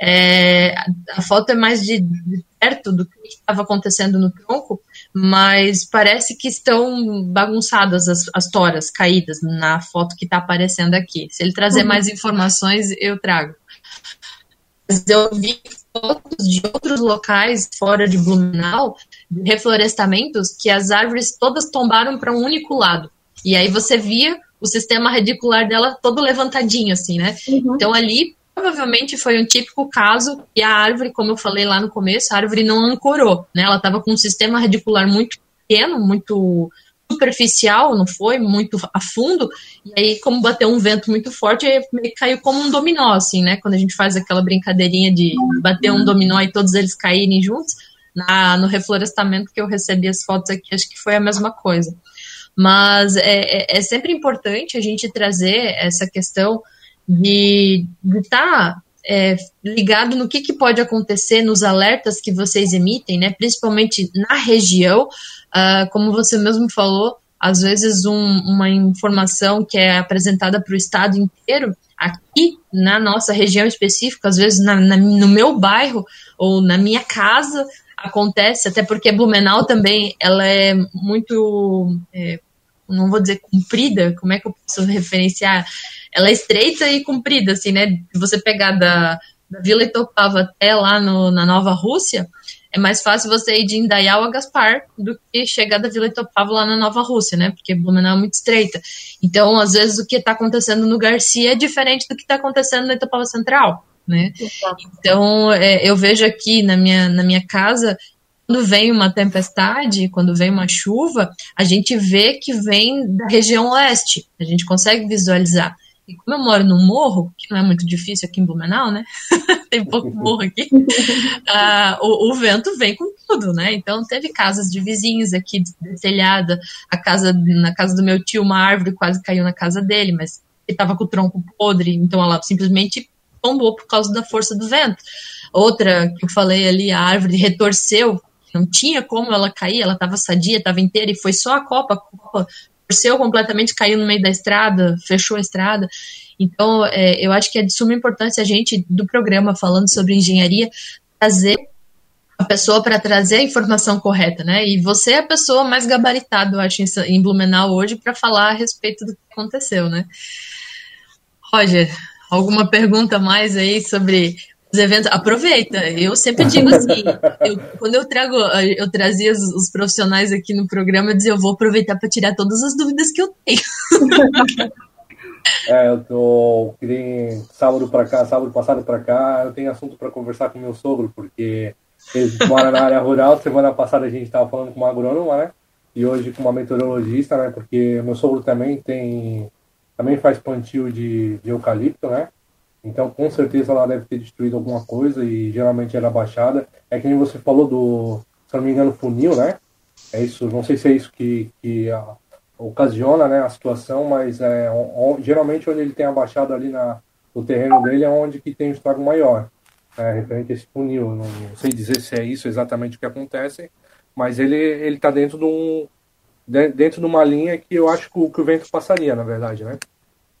É, a foto é mais de, de perto do que estava acontecendo no tronco, mas parece que estão bagunçadas as, as toras caídas na foto que está aparecendo aqui. Se ele trazer uhum. mais informações, eu trago. Mas eu vi fotos de outros locais fora de Blumenau, de reflorestamentos, que as árvores todas tombaram para um único lado. E aí você via o sistema radicular dela todo levantadinho, assim, né? Uhum. Então ali provavelmente foi um típico caso e a árvore, como eu falei lá no começo, a árvore não ancorou, né? Ela estava com um sistema radicular muito pequeno, muito superficial, não foi muito a fundo, e aí como bateu um vento muito forte, caiu como um dominó, assim, né? Quando a gente faz aquela brincadeirinha de bater um dominó e todos eles caírem juntos, na, no reflorestamento que eu recebi as fotos aqui, acho que foi a mesma coisa. Mas é, é, é sempre importante a gente trazer essa questão de estar é, ligado no que, que pode acontecer nos alertas que vocês emitem, né? Principalmente na região, uh, como você mesmo falou, às vezes um, uma informação que é apresentada para o estado inteiro, aqui na nossa região específica, às vezes na, na, no meu bairro ou na minha casa acontece, até porque Blumenau também ela é muito, é, não vou dizer comprida, como é que eu posso referenciar? ela é estreita e comprida, assim, né? Você pegar da, da Vila Itopava até lá no, na Nova Rússia, é mais fácil você ir de Indaial a Gaspar do que chegar da Vila Itopava lá na Nova Rússia, né? Porque Blumenau é muito estreita. Então, às vezes, o que está acontecendo no Garcia é diferente do que está acontecendo na Itopava Central, né? Exato. Então, é, eu vejo aqui na minha, na minha casa, quando vem uma tempestade, quando vem uma chuva, a gente vê que vem da região oeste. A gente consegue visualizar. E como eu moro num morro, que não é muito difícil aqui em Blumenau, né? Tem pouco morro aqui. Uh, o, o, vento vem com tudo, né? Então teve casas de vizinhos aqui telhada, a casa na casa do meu tio uma árvore quase caiu na casa dele, mas ele estava com o tronco podre, então ela simplesmente tombou por causa da força do vento. Outra que eu falei ali, a árvore retorceu, não tinha como ela cair, ela estava sadia, estava inteira e foi só a copa, a copa torceu completamente, caiu no meio da estrada, fechou a estrada. Então, é, eu acho que é de suma importância a gente, do programa falando sobre engenharia, trazer a pessoa para trazer a informação correta, né? E você é a pessoa mais gabaritada, eu acho, em Blumenau hoje para falar a respeito do que aconteceu, né? Roger, alguma pergunta mais aí sobre os eventos, aproveita. Eu sempre digo assim, eu, quando eu trago, eu trazia os, os, profissionais aqui no programa, eu dizia, eu vou aproveitar para tirar todas as dúvidas que eu tenho. É, eu tô sábado para cá, sábado passado para cá, eu tenho assunto para conversar com meu sogro, porque ele mora na área rural. Semana passada a gente estava falando com uma agrônoma, né? E hoje com uma meteorologista, né? Porque meu sogro também tem, também faz plantio de, de eucalipto, né? Então, com certeza, ela deve ter destruído alguma coisa e geralmente era baixada. É que nem você falou do, se não me engano, funil, né? É isso, não sei se é isso que, que a, ocasiona né, a situação, mas é, on, geralmente onde ele tem abaixado ali na, no terreno dele é onde que tem o estrago maior. é, referente a esse funil. Não, não, sei dizer se é isso exatamente o que acontece, mas ele ele está dentro de um dentro de uma linha que eu acho que o, que o vento passaria, na verdade, né?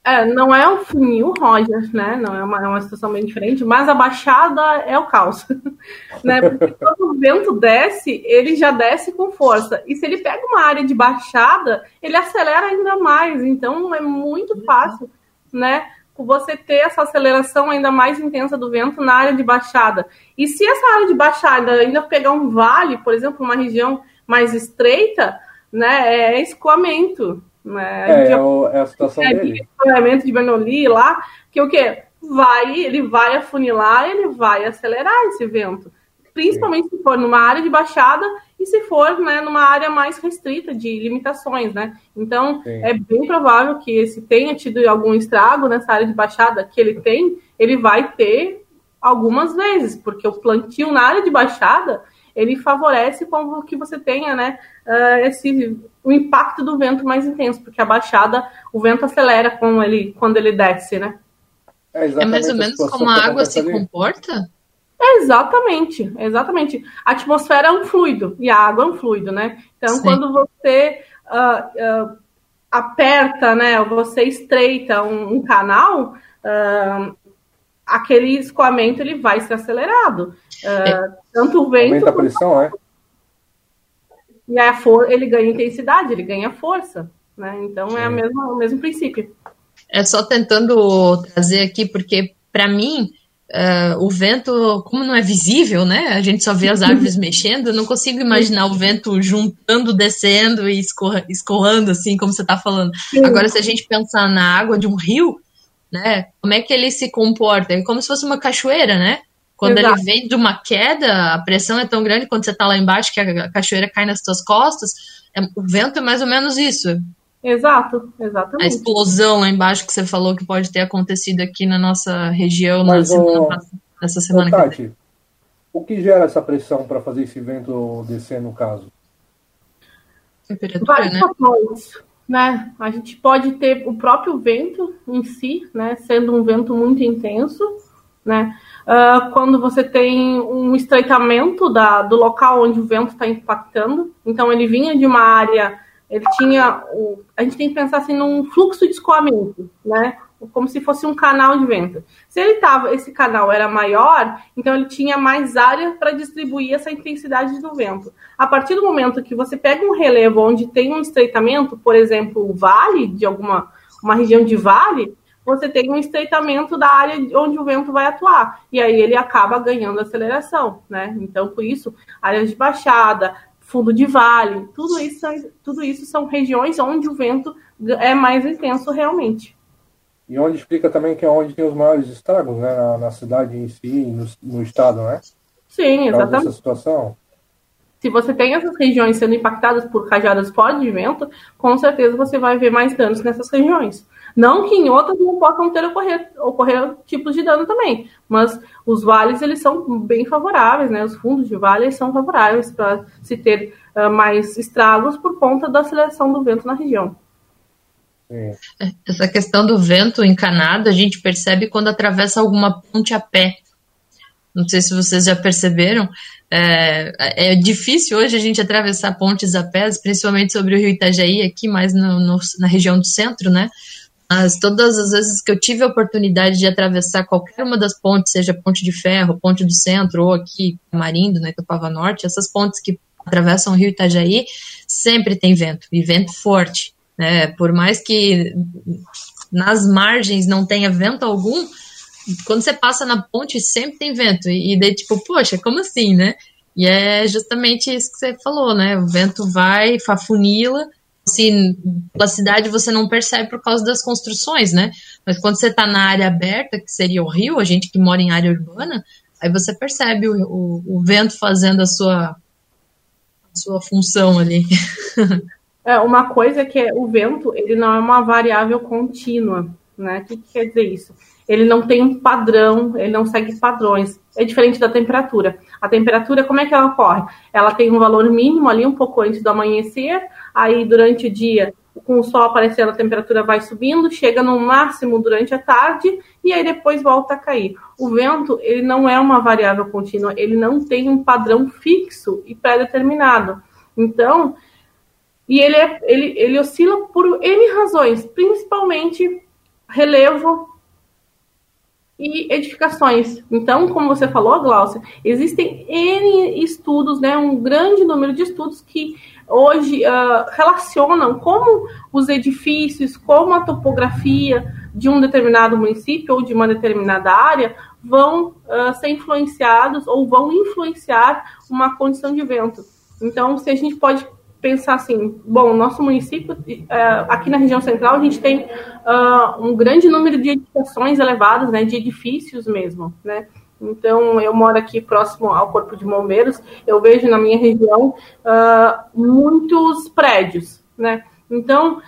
É, não é o funil, Roger, né? Não é uma, é uma situação bem diferente, mas a baixada é o caos, né? Porque quando o vento desce, ele já desce com força. E se ele pega uma área de baixada, ele acelera ainda mais. Então é muito fácil, né? Você ter essa aceleração ainda mais intensa do vento na área de baixada. E se essa área de baixada ainda pegar um vale, por exemplo, uma região mais estreita, né? É escoamento. Né? É, é, o, é, a situação é, dele. Escoamento de Bernoulli lá, que o quê? Vai, ele vai afunilar, ele vai acelerar esse vento. Principalmente Sim. se for numa área de baixada e se for né, numa área mais restrita de limitações, né? Então, Sim. é bem provável que se tenha tido algum estrago nessa área de baixada que ele tem, ele vai ter algumas vezes, porque o plantio na área de baixada ele favorece com que você tenha, né, uh, esse o impacto do vento mais intenso, porque a baixada, o vento acelera quando ele, quando ele desce, né? É, é mais ou menos como a água se ali. comporta? Exatamente, exatamente. A atmosfera é um fluido e a água é um fluido, né? Então, Sim. quando você uh, uh, aperta, né, você estreita um, um canal, uh, aquele escoamento ele vai ser acelerado. É. Tanto o vento. Aumenta a pressão, é? E a for ele ganha intensidade, ele ganha força. Né? Então é a mesma, o mesmo princípio. É só tentando trazer aqui, porque para mim Uh, o vento, como não é visível, né? A gente só vê as árvores mexendo, eu não consigo imaginar o vento juntando, descendo e escorrando, assim, como você está falando. Sim. Agora, se a gente pensar na água de um rio, né? Como é que ele se comporta? É como se fosse uma cachoeira, né? Quando Exato. ele vem de uma queda, a pressão é tão grande quando você está lá embaixo que a cachoeira cai nas suas costas. É, o vento é mais ou menos isso. Exato, exatamente. A explosão lá embaixo que você falou que pode ter acontecido aqui na nossa região Mas, na semana, nessa semana Tati, que O que gera essa pressão para fazer esse vento descer no caso? Temperatura, Vários né? Fatores, né? A gente pode ter o próprio vento em si, né? Sendo um vento muito intenso, né? Uh, quando você tem um estreitamento da, do local onde o vento está impactando. Então, ele vinha de uma área, ele tinha. O, a gente tem que pensar assim num fluxo de escoamento, né? Como se fosse um canal de vento. Se ele tava, esse canal era maior, então ele tinha mais área para distribuir essa intensidade do vento. A partir do momento que você pega um relevo onde tem um estreitamento, por exemplo, o vale de alguma uma região de vale, você tem um estreitamento da área onde o vento vai atuar. E aí ele acaba ganhando aceleração, né? Então, por isso, áreas de baixada, fundo de vale, tudo isso, tudo isso são regiões onde o vento é mais intenso realmente. E onde explica também que é onde tem os maiores estragos, né? Na, na cidade em si, no, no estado, né? Sim, exatamente. Essa situação. Se você tem essas regiões sendo impactadas por rajadas fortes de vento, com certeza você vai ver mais danos nessas regiões. Não que em outras não possam ter ocorrer, ocorrer tipos de dano também, mas os vales eles são bem favoráveis, né? Os fundos de vale são favoráveis para se ter uh, mais estragos por conta da aceleração do vento na região. Essa questão do vento encanado a gente percebe quando atravessa alguma ponte a pé. Não sei se vocês já perceberam. É, é difícil hoje a gente atravessar pontes a pé, principalmente sobre o rio Itajaí, aqui mais no, no, na região do centro, né? Mas todas as vezes que eu tive a oportunidade de atravessar qualquer uma das pontes, seja ponte de ferro, ponte do centro ou aqui Marindo, né, Tupava Norte, essas pontes que atravessam o rio Itajaí, sempre tem vento, e vento forte. Né? Por mais que nas margens não tenha vento algum, quando você passa na ponte sempre tem vento. E, e daí, tipo, poxa, como assim, né? E é justamente isso que você falou, né? O vento vai, fafunila, se pela cidade você não percebe por causa das construções, né? Mas quando você está na área aberta, que seria o rio, a gente que mora em área urbana, aí você percebe o, o, o vento fazendo a sua, a sua função ali. É, uma coisa é que é, o vento, ele não é uma variável contínua, né? O que, que quer dizer isso? Ele não tem um padrão, ele não segue padrões. É diferente da temperatura. A temperatura, como é que ela ocorre? Ela tem um valor mínimo ali, um pouco antes do amanhecer, aí durante o dia com o sol aparecendo, a temperatura vai subindo, chega no máximo durante a tarde e aí depois volta a cair. O vento, ele não é uma variável contínua, ele não tem um padrão fixo e pré-determinado. Então, e ele, é, ele, ele oscila por N razões, principalmente relevo e edificações. Então, como você falou, Glaucia, existem N estudos, né, um grande número de estudos que hoje uh, relacionam como os edifícios, como a topografia de um determinado município ou de uma determinada área vão uh, ser influenciados ou vão influenciar uma condição de vento. Então, se a gente pode pensar assim, bom, nosso município, uh, aqui na região central, a gente tem um grande número de edificações elevadas, né, de edifícios mesmo, né, então, eu moro aqui próximo ao Corpo de Bombeiros, eu vejo na minha região uh, muitos prédios, né? Então,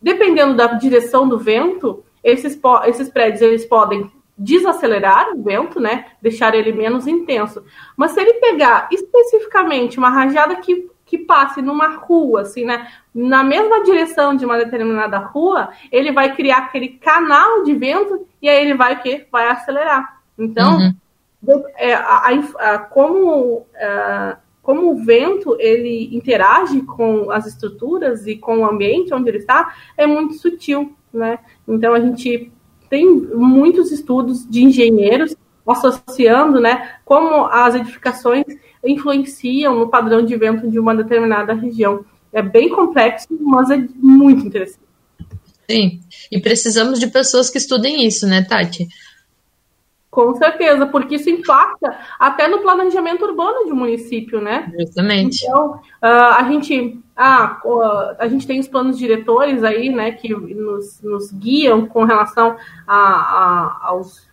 dependendo da direção do vento, esses, esses prédios eles podem desacelerar o vento, né? Deixar ele menos intenso. Mas se ele pegar especificamente uma rajada que, que passe numa rua, assim, né? Na mesma direção de uma determinada rua, ele vai criar aquele canal de vento e aí ele vai o quê? Vai acelerar. Então, uhum é, a, a, como, a, como o vento ele interage com as estruturas e com o ambiente onde ele está é muito sutil, né? Então a gente tem muitos estudos de engenheiros associando, né, como as edificações influenciam no padrão de vento de uma determinada região. É bem complexo, mas é muito interessante. Sim, e precisamos de pessoas que estudem isso, né, Tati? Com certeza, porque isso impacta até no planejamento urbano de um município, né? Justamente. Então, uh, a gente ah, a gente tem os planos diretores aí, né, que nos, nos guiam com relação a, a, aos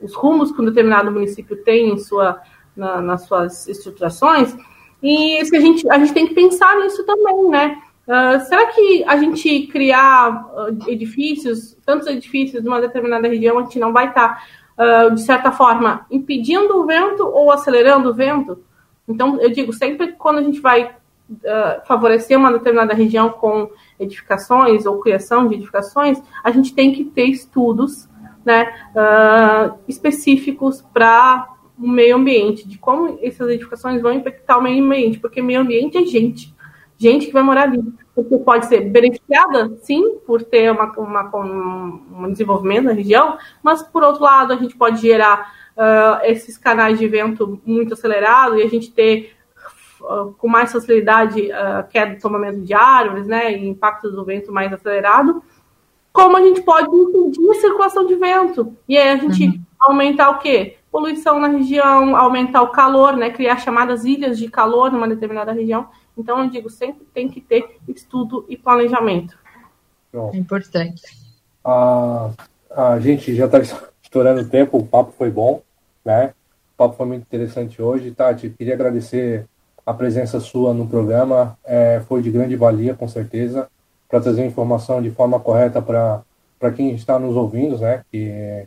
os rumos que um determinado município tem em sua, na, nas suas estruturações, e se a, gente, a gente tem que pensar nisso também, né? Uh, será que a gente criar edifícios, tantos edifícios numa determinada região, a gente não vai estar tá uh, de certa forma, impedindo o vento ou acelerando o vento. Então, eu digo, sempre quando a gente vai uh, favorecer uma determinada região com edificações ou criação de edificações, a gente tem que ter estudos né, específicos para o meio ambiente, de como essas edificações vão impactar o meio ambiente, porque meio ambiente é gente, gente que vai morar ali porque pode ser beneficiada, sim, por ter uma, uma, um desenvolvimento na região, mas, por outro lado, a gente pode gerar uh, esses canais de vento muito acelerados e a gente ter uh, com mais facilidade uh, queda do tomamento de árvores, né, e impacto do vento mais acelerado, como a gente pode impedir a circulação de vento. E aí a gente uhum. aumentar o quê? Poluição na região, aumentar o calor, né, criar chamadas ilhas de calor numa determinada região. Então, eu digo, sempre tem que ter estudo e planejamento. É importante. A, a gente já está estourando o tempo, o papo foi bom, né? O papo foi muito interessante hoje. Tati, queria agradecer a presença sua no programa, é, foi de grande valia, com certeza, para trazer informação de forma correta para quem está nos ouvindo, né? Que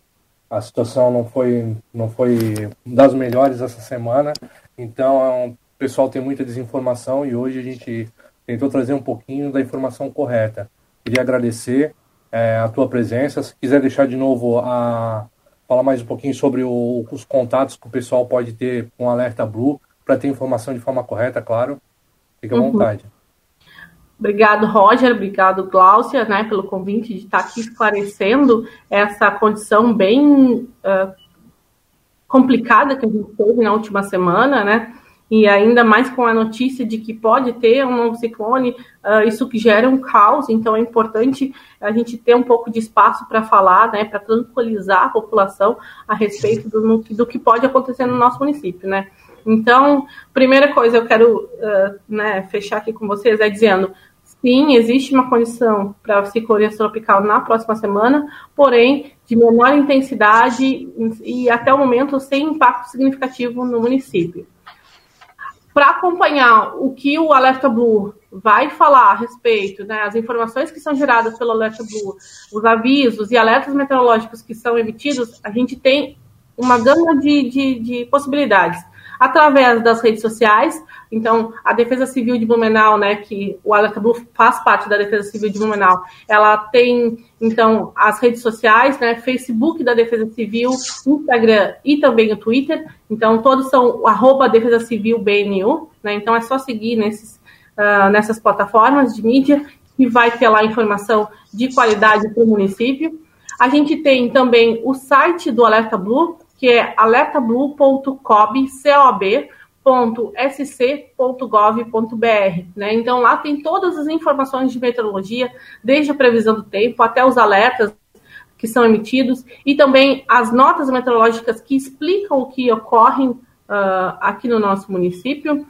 a situação não foi, não foi das melhores essa semana, então pessoal tem muita desinformação e hoje a gente tentou trazer um pouquinho da informação correta. Queria agradecer é, a tua presença. Se quiser deixar de novo a falar mais um pouquinho sobre o, os contatos que o pessoal pode ter com o Alerta Blue para ter informação de forma correta, claro. Fique à uhum. vontade. Obrigado, Roger. Obrigado, Gláucia, né, pelo convite de estar aqui esclarecendo essa condição bem uh, complicada que a gente teve na última semana, né? e ainda mais com a notícia de que pode ter um novo ciclone, uh, isso que gera um caos, então é importante a gente ter um pouco de espaço para falar, né, para tranquilizar a população a respeito do, do que pode acontecer no nosso município, né. Então, primeira coisa eu quero uh, né, fechar aqui com vocês é dizendo, sim, existe uma condição para ciclonia tropical na próxima semana, porém de menor intensidade e até o momento sem impacto significativo no município para acompanhar o que o Alerta Blue vai falar a respeito, né, as informações que são geradas pelo Alerta Blue, os avisos e alertas meteorológicos que são emitidos, a gente tem uma gama de, de, de possibilidades. Através das redes sociais. Então, a Defesa Civil de Blumenau, né, que o Alerta Blue faz parte da Defesa Civil de Blumenau, ela tem, então, as redes sociais, né, Facebook da Defesa Civil, Instagram e também o Twitter. Então, todos são arroba Defesa Civil BNU, né, então é só seguir nesses, uh, nessas plataformas de mídia que vai ter lá informação de qualidade para o município. A gente tem também o site do Alerta Blue, que é alertablue.cob.sc.gov.br. Né? Então, lá tem todas as informações de meteorologia, desde a previsão do tempo até os alertas que são emitidos e também as notas meteorológicas que explicam o que ocorre uh, aqui no nosso município.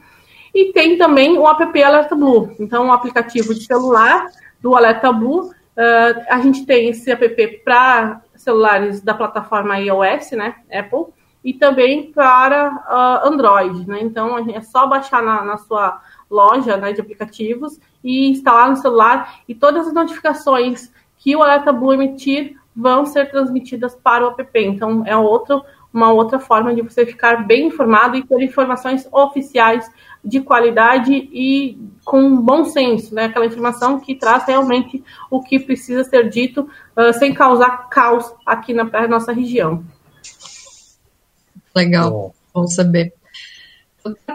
E tem também o app Alerta Blue, então um aplicativo de celular do Alerta Blue Uh, a gente tem esse app para celulares da plataforma iOS, né, Apple, e também para uh, Android, né? Então é só baixar na, na sua loja né, de aplicativos e instalar no celular e todas as notificações que o Alerta Blue emitir vão ser transmitidas para o app. Então é outro, uma outra forma de você ficar bem informado e ter informações oficiais de qualidade e com bom senso, né? Aquela informação que traz realmente o que precisa ser dito uh, sem causar caos aqui na, na nossa região. Legal, bom, bom saber.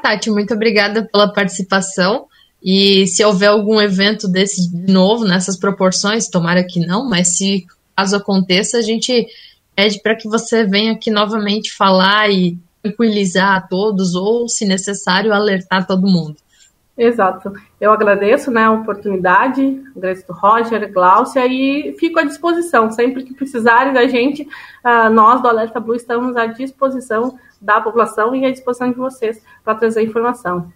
Tati, muito obrigada pela participação. E se houver algum evento desse de novo, nessas proporções, tomara que não, mas se caso aconteça, a gente pede para que você venha aqui novamente falar e tranquilizar a todos ou, se necessário, alertar todo mundo. Exato. Eu agradeço né, a oportunidade, agradeço Roger, Glaucia e fico à disposição. Sempre que precisarem da gente, uh, nós do Alerta Blue estamos à disposição da população e à disposição de vocês para trazer informação.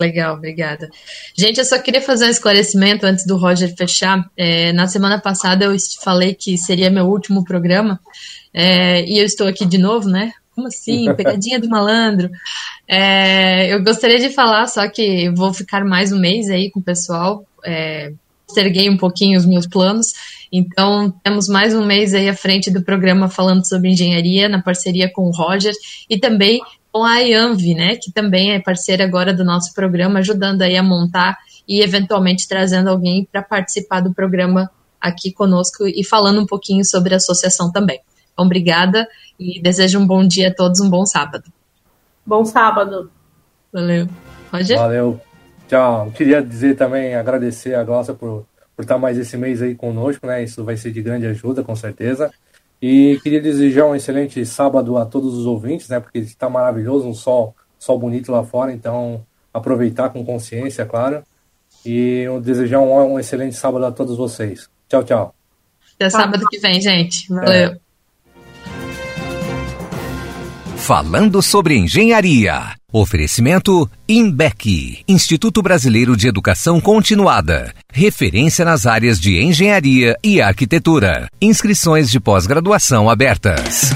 Legal, obrigada. Gente, eu só queria fazer um esclarecimento antes do Roger fechar. É, na semana passada eu falei que seria meu último programa é, e eu estou aqui de novo, né? Como assim? Pegadinha do malandro. É, eu gostaria de falar, só que vou ficar mais um mês aí com o pessoal. É, posterguei um pouquinho os meus planos. Então, temos mais um mês aí à frente do programa falando sobre engenharia, na parceria com o Roger e também com a IANV, né, que também é parceira agora do nosso programa, ajudando aí a montar e eventualmente trazendo alguém para participar do programa aqui conosco e falando um pouquinho sobre a associação também. Então, obrigada e desejo um bom dia a todos, um bom sábado. Bom sábado. Valeu. Roger? Valeu. Tchau. Queria dizer também, agradecer a Glaucia por, por estar mais esse mês aí conosco, né? Isso vai ser de grande ajuda, com certeza. E queria desejar um excelente sábado a todos os ouvintes, né? Porque está maravilhoso, um sol, sol bonito lá fora, então aproveitar com consciência, claro. E eu desejar um, um excelente sábado a todos vocês. Tchau, tchau. Até sábado que vem, gente. Valeu. É. Falando sobre engenharia. Oferecimento INBEC, Instituto Brasileiro de Educação Continuada. Referência nas áreas de engenharia e arquitetura. Inscrições de pós-graduação abertas.